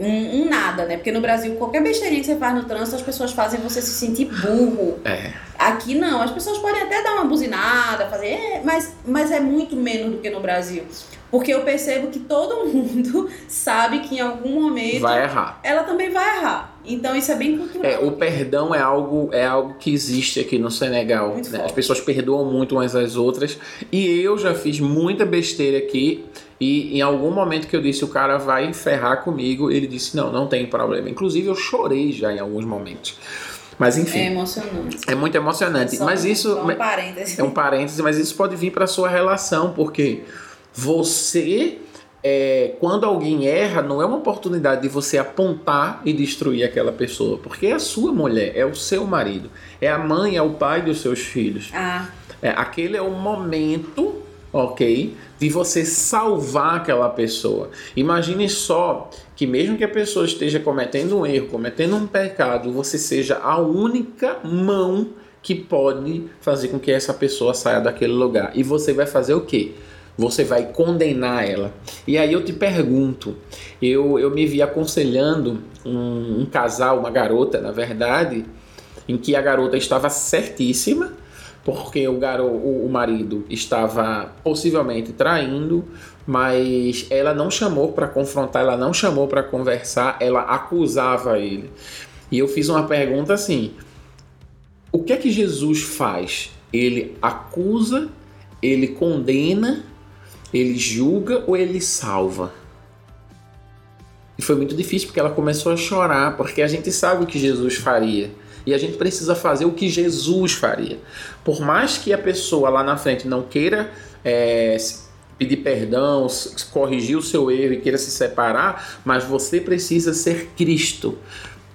um, um nada, né? Porque no Brasil, qualquer besteirinha que você faz no trânsito, as pessoas fazem você se sentir burro. É. Aqui não, as pessoas podem até dar uma buzinada, fazer, "É", mas, mas é muito menos do que no Brasil. Porque eu percebo que todo [LAUGHS] mundo sabe que em algum momento Vai errar. ela também vai errar. Então isso é bem cultural. É, o perdão é algo, é algo que existe aqui no Senegal. Né? As pessoas perdoam muito umas às outras. E eu já fiz muita besteira aqui. E em algum momento que eu disse o cara vai ferrar comigo, ele disse não, não tem problema. Inclusive eu chorei já em alguns momentos. Mas É enfim, emocionante. é, muito emocionante. Só mas um- isso só um parêntese. é um parêntese, mas isso pode vir para sua relação, porque você, é, quando alguém erra, não é uma oportunidade de você apontar e destruir aquela pessoa, porque é a sua mulher, é o seu marido, é a mãe, é o pai dos seus filhos. Ah, É, aquele é o momento, ok, de você salvar aquela pessoa. Imagine só que mesmo que a pessoa esteja cometendo um erro, cometendo um pecado, você seja a única mão que pode fazer com que essa pessoa saia daquele lugar. E você vai fazer o quê? Você vai condenar ela. E aí eu te pergunto, eu, eu me vi aconselhando um, um casal, uma garota, na verdade, em que a garota estava certíssima, porque o, garo, o, o marido estava possivelmente traindo, mas ela não chamou para confrontar, ela não chamou para conversar, ela acusava ele. E eu fiz uma pergunta assim: o que é que Jesus faz? Ele acusa, ele condena, ele julga ou ele salva? E foi muito difícil porque ela começou a chorar, porque a gente sabe o que Jesus faria. E a gente precisa fazer o que Jesus faria. Por mais que a pessoa lá na frente não queira é, pedir perdão, corrigir o seu erro e queira se separar, mas você precisa ser Cristo.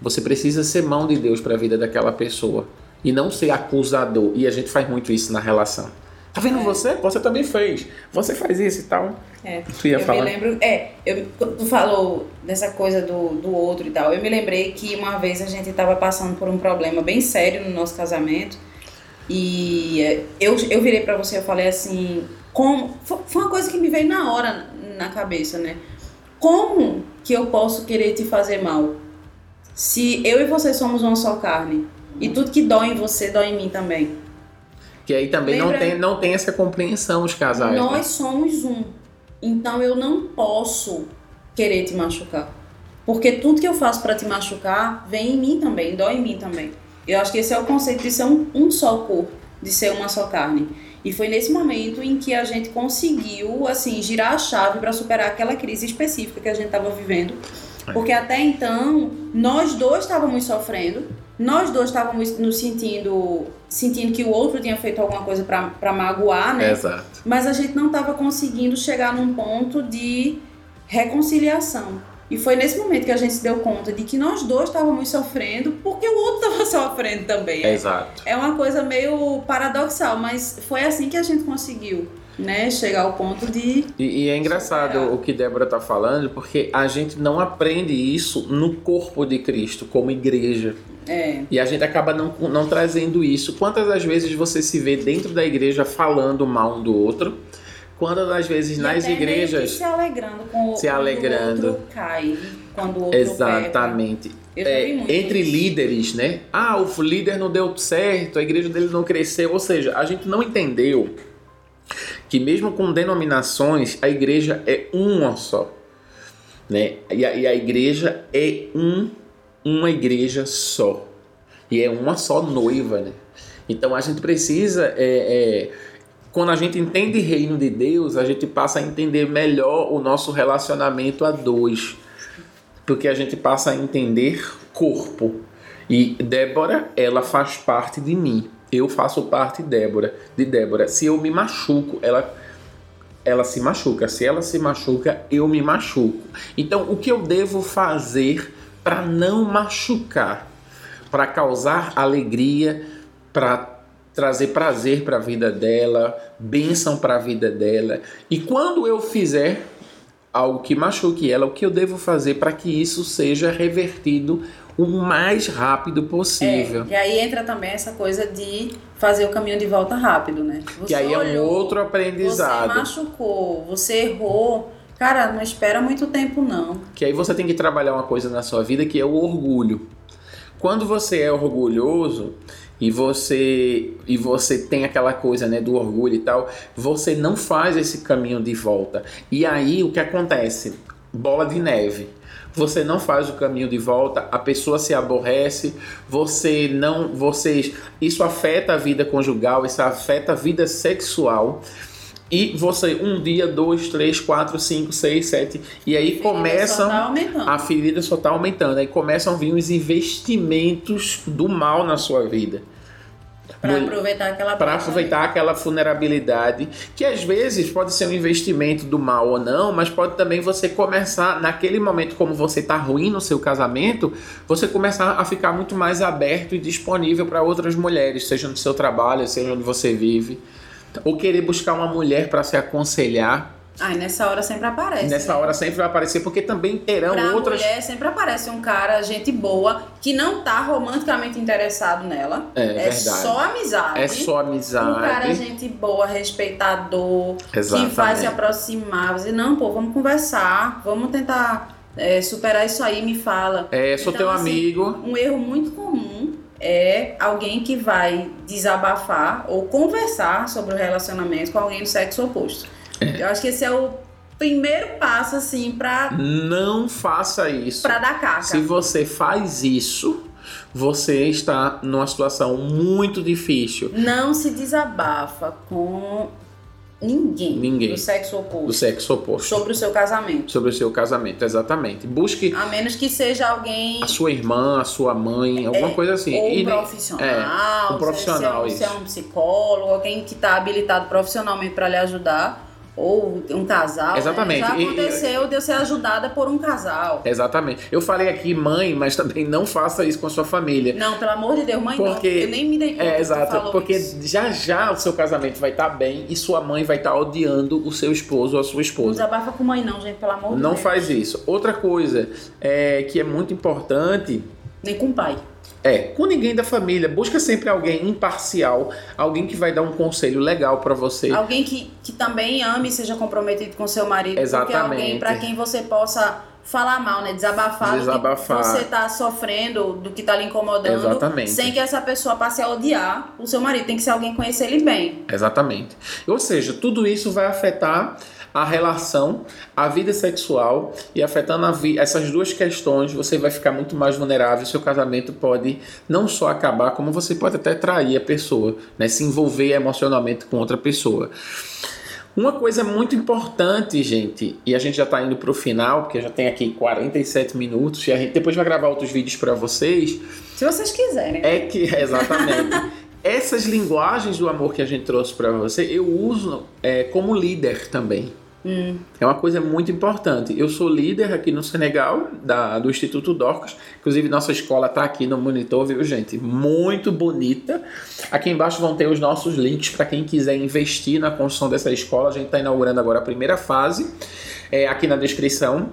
Você precisa ser mão de Deus para a vida daquela pessoa. E não ser acusador. E a gente faz muito isso na relação. Tá vendo É. você? Você também fez. Você faz isso e tal. é. Tu ia eu falar? me lembro. É, eu, quando tu falou dessa coisa do, do outro e tal. Eu me lembrei que uma vez a gente estava passando por um problema bem sério no nosso casamento. E é, eu, eu virei pra você e falei assim. Como, fo- foi uma coisa que me veio na hora na cabeça, né? Como que eu posso querer te fazer mal? Se eu e você somos uma só carne. E tudo que dói em você dói em mim também. Que aí também não Lembra- tem, não tem essa compreensão os casais. né? Nós somos um. Então eu não posso querer te machucar. Porque tudo que eu faço pra te machucar vem em mim também, dói em mim também. Eu acho que esse é o conceito de ser um, um só corpo, de ser uma só carne. E foi nesse momento em que a gente conseguiu, assim, girar a chave para superar aquela crise específica que a gente estava vivendo. Porque até então, nós dois estávamos sofrendo, nós dois estávamos nos sentindo, sentindo que o outro tinha feito alguma coisa para magoar, né? Exato. mas a gente não estava conseguindo chegar num ponto de reconciliação. E foi nesse momento que a gente se deu conta de que nós dois estávamos sofrendo porque o outro estava [LAUGHS] sofrendo também. É, Exato. é uma coisa meio paradoxal, mas foi assim que a gente conseguiu, né, chegar ao ponto de E, e é engraçado Superar. o que Débora tá falando, porque a gente não aprende isso no corpo de Cristo, como igreja. É, E a gente acaba não, não trazendo isso. Quantas das vezes você se vê dentro da igreja falando mal um do outro? Quantas das vezes e nas igrejas. se alegrando com o Se quando alegrando. o outro cai, quando o outro Exatamente. É, entre isso. líderes, né? Ah, o líder não deu certo, a igreja dele não cresceu. Ou seja, a gente não entendeu que mesmo com denominações, a igreja é uma só. Né? E, a, e a igreja é um, uma igreja só. E é uma só noiva, né? Então a gente precisa. é, é, quando a gente entende reino de Deus, a gente passa a entender melhor o nosso relacionamento a dois porque a gente passa a entender corpo. E Débora, ela faz parte de mim. Eu faço parte Débora, de Débora. Se eu me machuco, ela ela se machuca. Se ela se machuca, eu me machuco. Então, o que eu devo fazer para não machucar? Para causar alegria, para trazer prazer para a vida dela, bênção para a vida dela. E quando eu fizer algo que machuque ela, o que eu devo fazer para que isso seja revertido o mais rápido possível. É, e aí entra também essa coisa de fazer o caminho de volta rápido, né? Você que aí é um outro aprendizado. Você machucou, você errou. Cara, não espera muito tempo não. Que aí você tem que trabalhar uma coisa na sua vida que é o orgulho. Quando você é orgulhoso, e você e você tem aquela coisa né do orgulho e tal você não faz esse caminho de volta e aí o que acontece bola de neve você não faz o caminho de volta, a pessoa se aborrece, você não, vocês, isso afeta a vida conjugal, isso afeta a vida sexual. E você, um dia, dois, três, quatro, cinco, seis, sete. E aí começam. Tá a ferida só está aumentando. Aí começam a vir os investimentos do mal na sua vida. Para aproveitar aquela Para aproveitar aquela vulnerabilidade, que às vezes pode ser um investimento do mal ou não, mas pode também você começar, naquele momento, como você está ruim no seu casamento, você começar a ficar muito mais aberto e disponível para outras mulheres, seja no seu trabalho, seja onde você vive. Ou querer buscar uma mulher para se aconselhar Ai, nessa hora sempre aparece. Nessa né? hora sempre vai aparecer, porque também terão pra outras. mulher sempre aparece um cara, gente boa, que não tá romanticamente interessado nela. É, é verdade. só amizade. É só amizade. Um cara, gente boa, respeitador, Exatamente. que vai se aproximar. Você, não, pô, vamos conversar, vamos tentar é, superar isso aí, me fala. É, sou então, teu assim, amigo. Um erro muito comum é alguém que vai desabafar ou conversar sobre o relacionamento com alguém do sexo oposto. É. Eu acho que esse é o primeiro passo, assim, pra. Não faça isso. Pra dar caca. Se você faz isso, você está numa situação muito difícil. Não se desabafa com ninguém, ninguém do sexo oposto. Do sexo oposto. Sobre o seu casamento. Sobre o seu casamento, exatamente. Busque. A menos que seja alguém. A sua irmã, a sua mãe, alguma é, coisa assim. Ou um profissional. É, um profissional. Se é um, se é um psicólogo, alguém que está habilitado profissionalmente para lhe ajudar ou um casal. Né? Exatamente. Né? Já aconteceu e, de eu ser ajudada por um casal. Exatamente. Eu falei aqui mãe, mas também não faça isso com a sua família. Não, pelo amor de Deus, mãe porque, não. Eu nem me dei conta É, exato. Porque isso. já já o seu casamento vai estar tá bem e sua mãe vai estar tá odiando o seu esposo ou a sua esposa. Não desabafa com mãe não, gente, pelo amor de não Deus. Não faz isso. Outra coisa é, que é muito importante... Nem com o pai. É, com ninguém da família. Busca sempre alguém imparcial, alguém que vai dar um conselho legal para você. Alguém que, que também ame e seja comprometido com seu marido. Exatamente. Porque é alguém para quem você possa falar mal, né? Desabafar, Desabafar. do que você tá sofrendo, do que tá lhe incomodando. Exatamente. Sem que essa pessoa passe a odiar o seu marido. Tem que ser alguém que conhecer ele bem. Exatamente. Ou seja, tudo isso vai afetar a relação, a vida sexual e afetando vi essas duas questões, você vai ficar muito mais vulnerável. Seu casamento pode não só acabar, como você pode até trair a pessoa, né? se envolver emocionalmente com outra pessoa. Uma coisa muito importante, gente, e a gente já está indo para o final, porque já tem aqui 47 minutos, e a gente depois vai gravar outros vídeos para vocês. Se vocês quiserem. É que, [LAUGHS] exatamente. Essas linguagens do amor que a gente trouxe para você, eu uso é, como líder também. É uma coisa muito importante. Eu sou líder aqui no Senegal, da, do Instituto Dorcas. Inclusive, nossa escola está aqui no monitor, viu, gente? Muito bonita. Aqui embaixo vão ter os nossos links para quem quiser investir na construção dessa escola. A gente está inaugurando agora a primeira fase, é, aqui na descrição.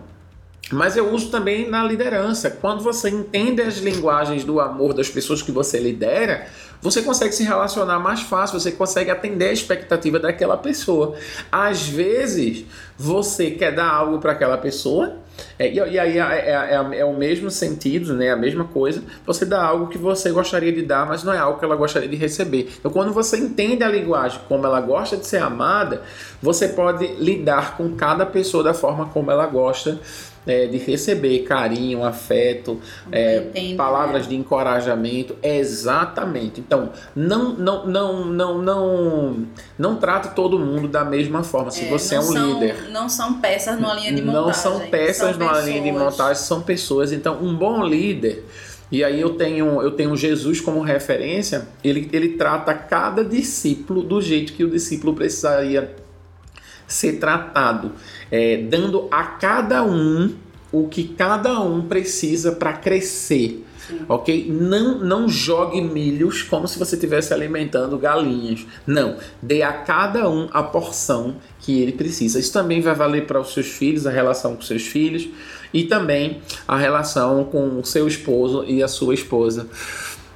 Mas eu uso também na liderança. Quando você entende as linguagens do amor das pessoas que você lidera, você consegue se relacionar mais fácil, você consegue atender a expectativa daquela pessoa. Às vezes, você quer dar algo para aquela pessoa, é, e, e, aí é, é, é, é, o mesmo sentido, né? a mesma coisa. Você dá algo que você gostaria de dar, mas não é algo que ela gostaria de receber. Então, quando você entende a linguagem como ela gosta de ser amada, você pode lidar com cada pessoa da forma como ela gosta é, de receber carinho, afeto, é, palavras né? de encorajamento. Exatamente. Então, não, não, não, não, não, não trate todo mundo da mesma forma. Se você é um são, líder. Não são peças numa linha de montagem. Não são peças numa linha de montagem, são pessoas. Então, um bom líder. E aí eu tenho, eu tenho Jesus como referência, ele, ele trata cada discípulo do jeito que o discípulo precisaria ser tratado, é, dando a cada um o que cada um precisa para crescer. Ok? Não, não jogue milhos como se você estivesse alimentando galinhas. Não. Dê a cada um a porção que ele precisa. Isso também vai valer para os seus filhos, a relação com seus filhos e também a relação com o seu esposo e a sua esposa.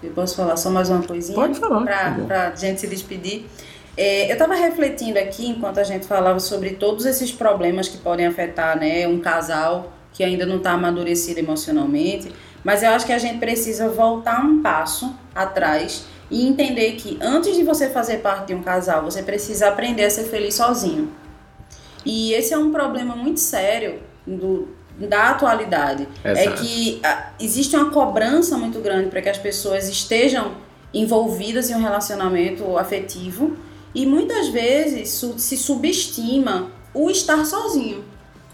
Eu posso falar só mais uma coisinha? Pode falar. Para a gente se despedir. É, eu estava refletindo aqui enquanto a gente falava sobre todos esses problemas que podem afetar né, um casal que ainda não está amadurecido emocionalmente, mas eu acho que a gente precisa voltar um passo atrás e entender que antes de você fazer parte de um casal, você precisa aprender a ser feliz sozinho. E esse é um problema muito sério do, da atualidade. É Exato. É que a, existe uma cobrança muito grande para que as pessoas estejam envolvidas em um relacionamento afetivo e muitas vezes se subestima o estar sozinho.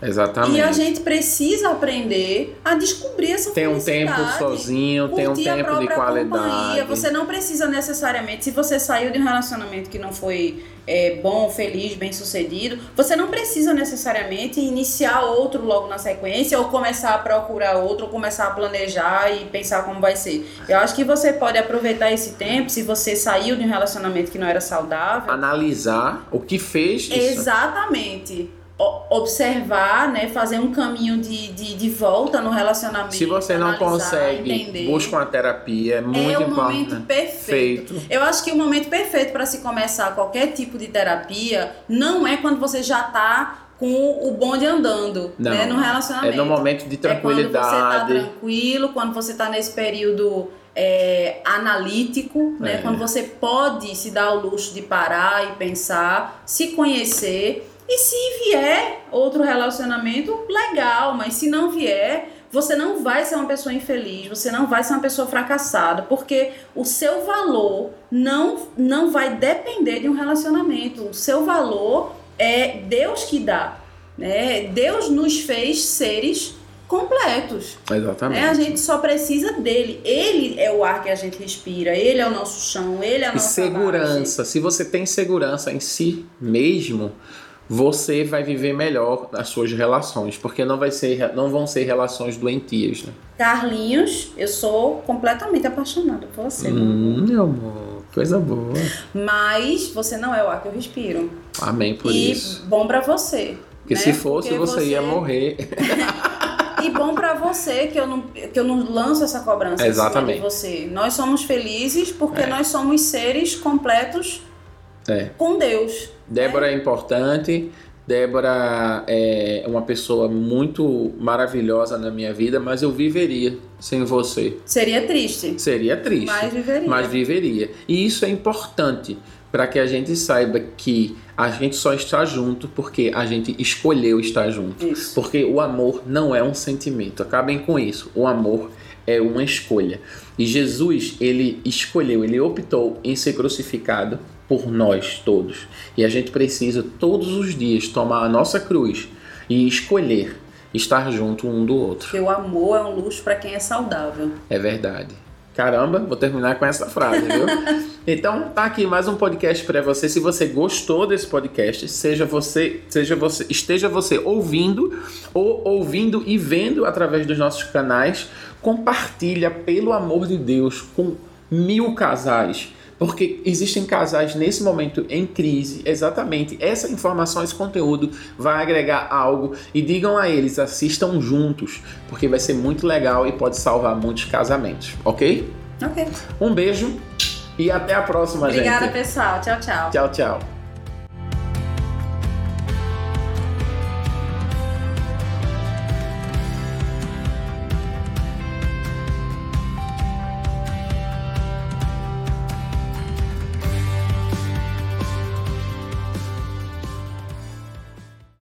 Exatamente. E a gente precisa aprender a descobrir essa tem um tempo sozinho, tem um tempo de qualidade. Companhia. Você não precisa necessariamente, se você saiu de um relacionamento que não foi é, bom, feliz, bem sucedido, você não precisa necessariamente iniciar outro logo na sequência ou começar a procurar outro, ou começar a planejar e pensar como vai ser. Eu acho que você pode aproveitar esse tempo, se você saiu de um relacionamento que não era saudável. Analisar o que fez isso. Exatamente observar, né, fazer um caminho de, de, de, volta no relacionamento. Se você não consegue, entender. busca uma terapia, é muito importante. É o momento perfeito. Feito. Eu acho que o momento perfeito para se começar qualquer tipo de terapia não é quando você já está com o bonde andando, não, né, no relacionamento. É no momento de tranquilidade. É quando você está tranquilo, quando você está nesse período é, analítico, né, é. quando você pode se dar o luxo de parar e pensar, se conhecer e se vier outro relacionamento, legal, mas se não vier, você não vai ser uma pessoa infeliz, você não vai ser uma pessoa fracassada, porque o seu valor não, não vai depender de um relacionamento. O seu valor é Deus que dá. Né? Deus nos fez seres completos. Exatamente. Né? A gente só precisa dele. Ele é o ar que a gente respira, ele é o nosso chão, ele é a nossa E segurança. Base. Se você tem segurança em si mesmo, você vai viver melhor as suas relações, porque não vai ser, não vão ser relações doentias. Né? Carlinhos, eu sou completamente apaixonada por você. Hum, meu amor, coisa boa. Mas você não é o ar que eu respiro. Amém por e isso. E bom para você. Porque né? se fosse, porque você, você ia morrer. [LAUGHS] e bom para você que eu não que eu não lanço essa cobrança Exatamente. de você. Nós somos felizes porque é. nós somos seres completos é. com Deus. Débora é, é importante. Débora é uma pessoa muito maravilhosa na minha vida, mas eu viveria sem você. Seria triste. Seria triste. Mas viveria. Mas viveria. E isso é importante para que a gente saiba que a gente só está junto porque a gente escolheu estar junto. Isso. Porque o amor não é um sentimento. Acabem com isso. O amor é uma escolha. E Jesus, ele escolheu, ele optou em ser crucificado por nós todos. E a gente precisa todos os dias tomar a nossa cruz e escolher estar junto um do outro. Porque o amor é um luxo para quem é saudável. É verdade. Caramba, vou terminar com essa frase, viu? [LAUGHS] então, tá aqui mais um podcast para você. Se você gostou desse podcast, seja você, seja você, esteja você ouvindo ou ouvindo e vendo através dos nossos canais, compartilha pelo amor de Deus com mil casais porque existem casais nesse momento em crise, exatamente. Essa informação, esse conteúdo vai agregar algo e digam a eles, assistam juntos, porque vai ser muito legal e pode salvar muitos casamentos, ok? Ok. Um beijo e até a próxima, Obrigada, gente. Obrigada, pessoal. Tchau, tchau. Tchau, tchau.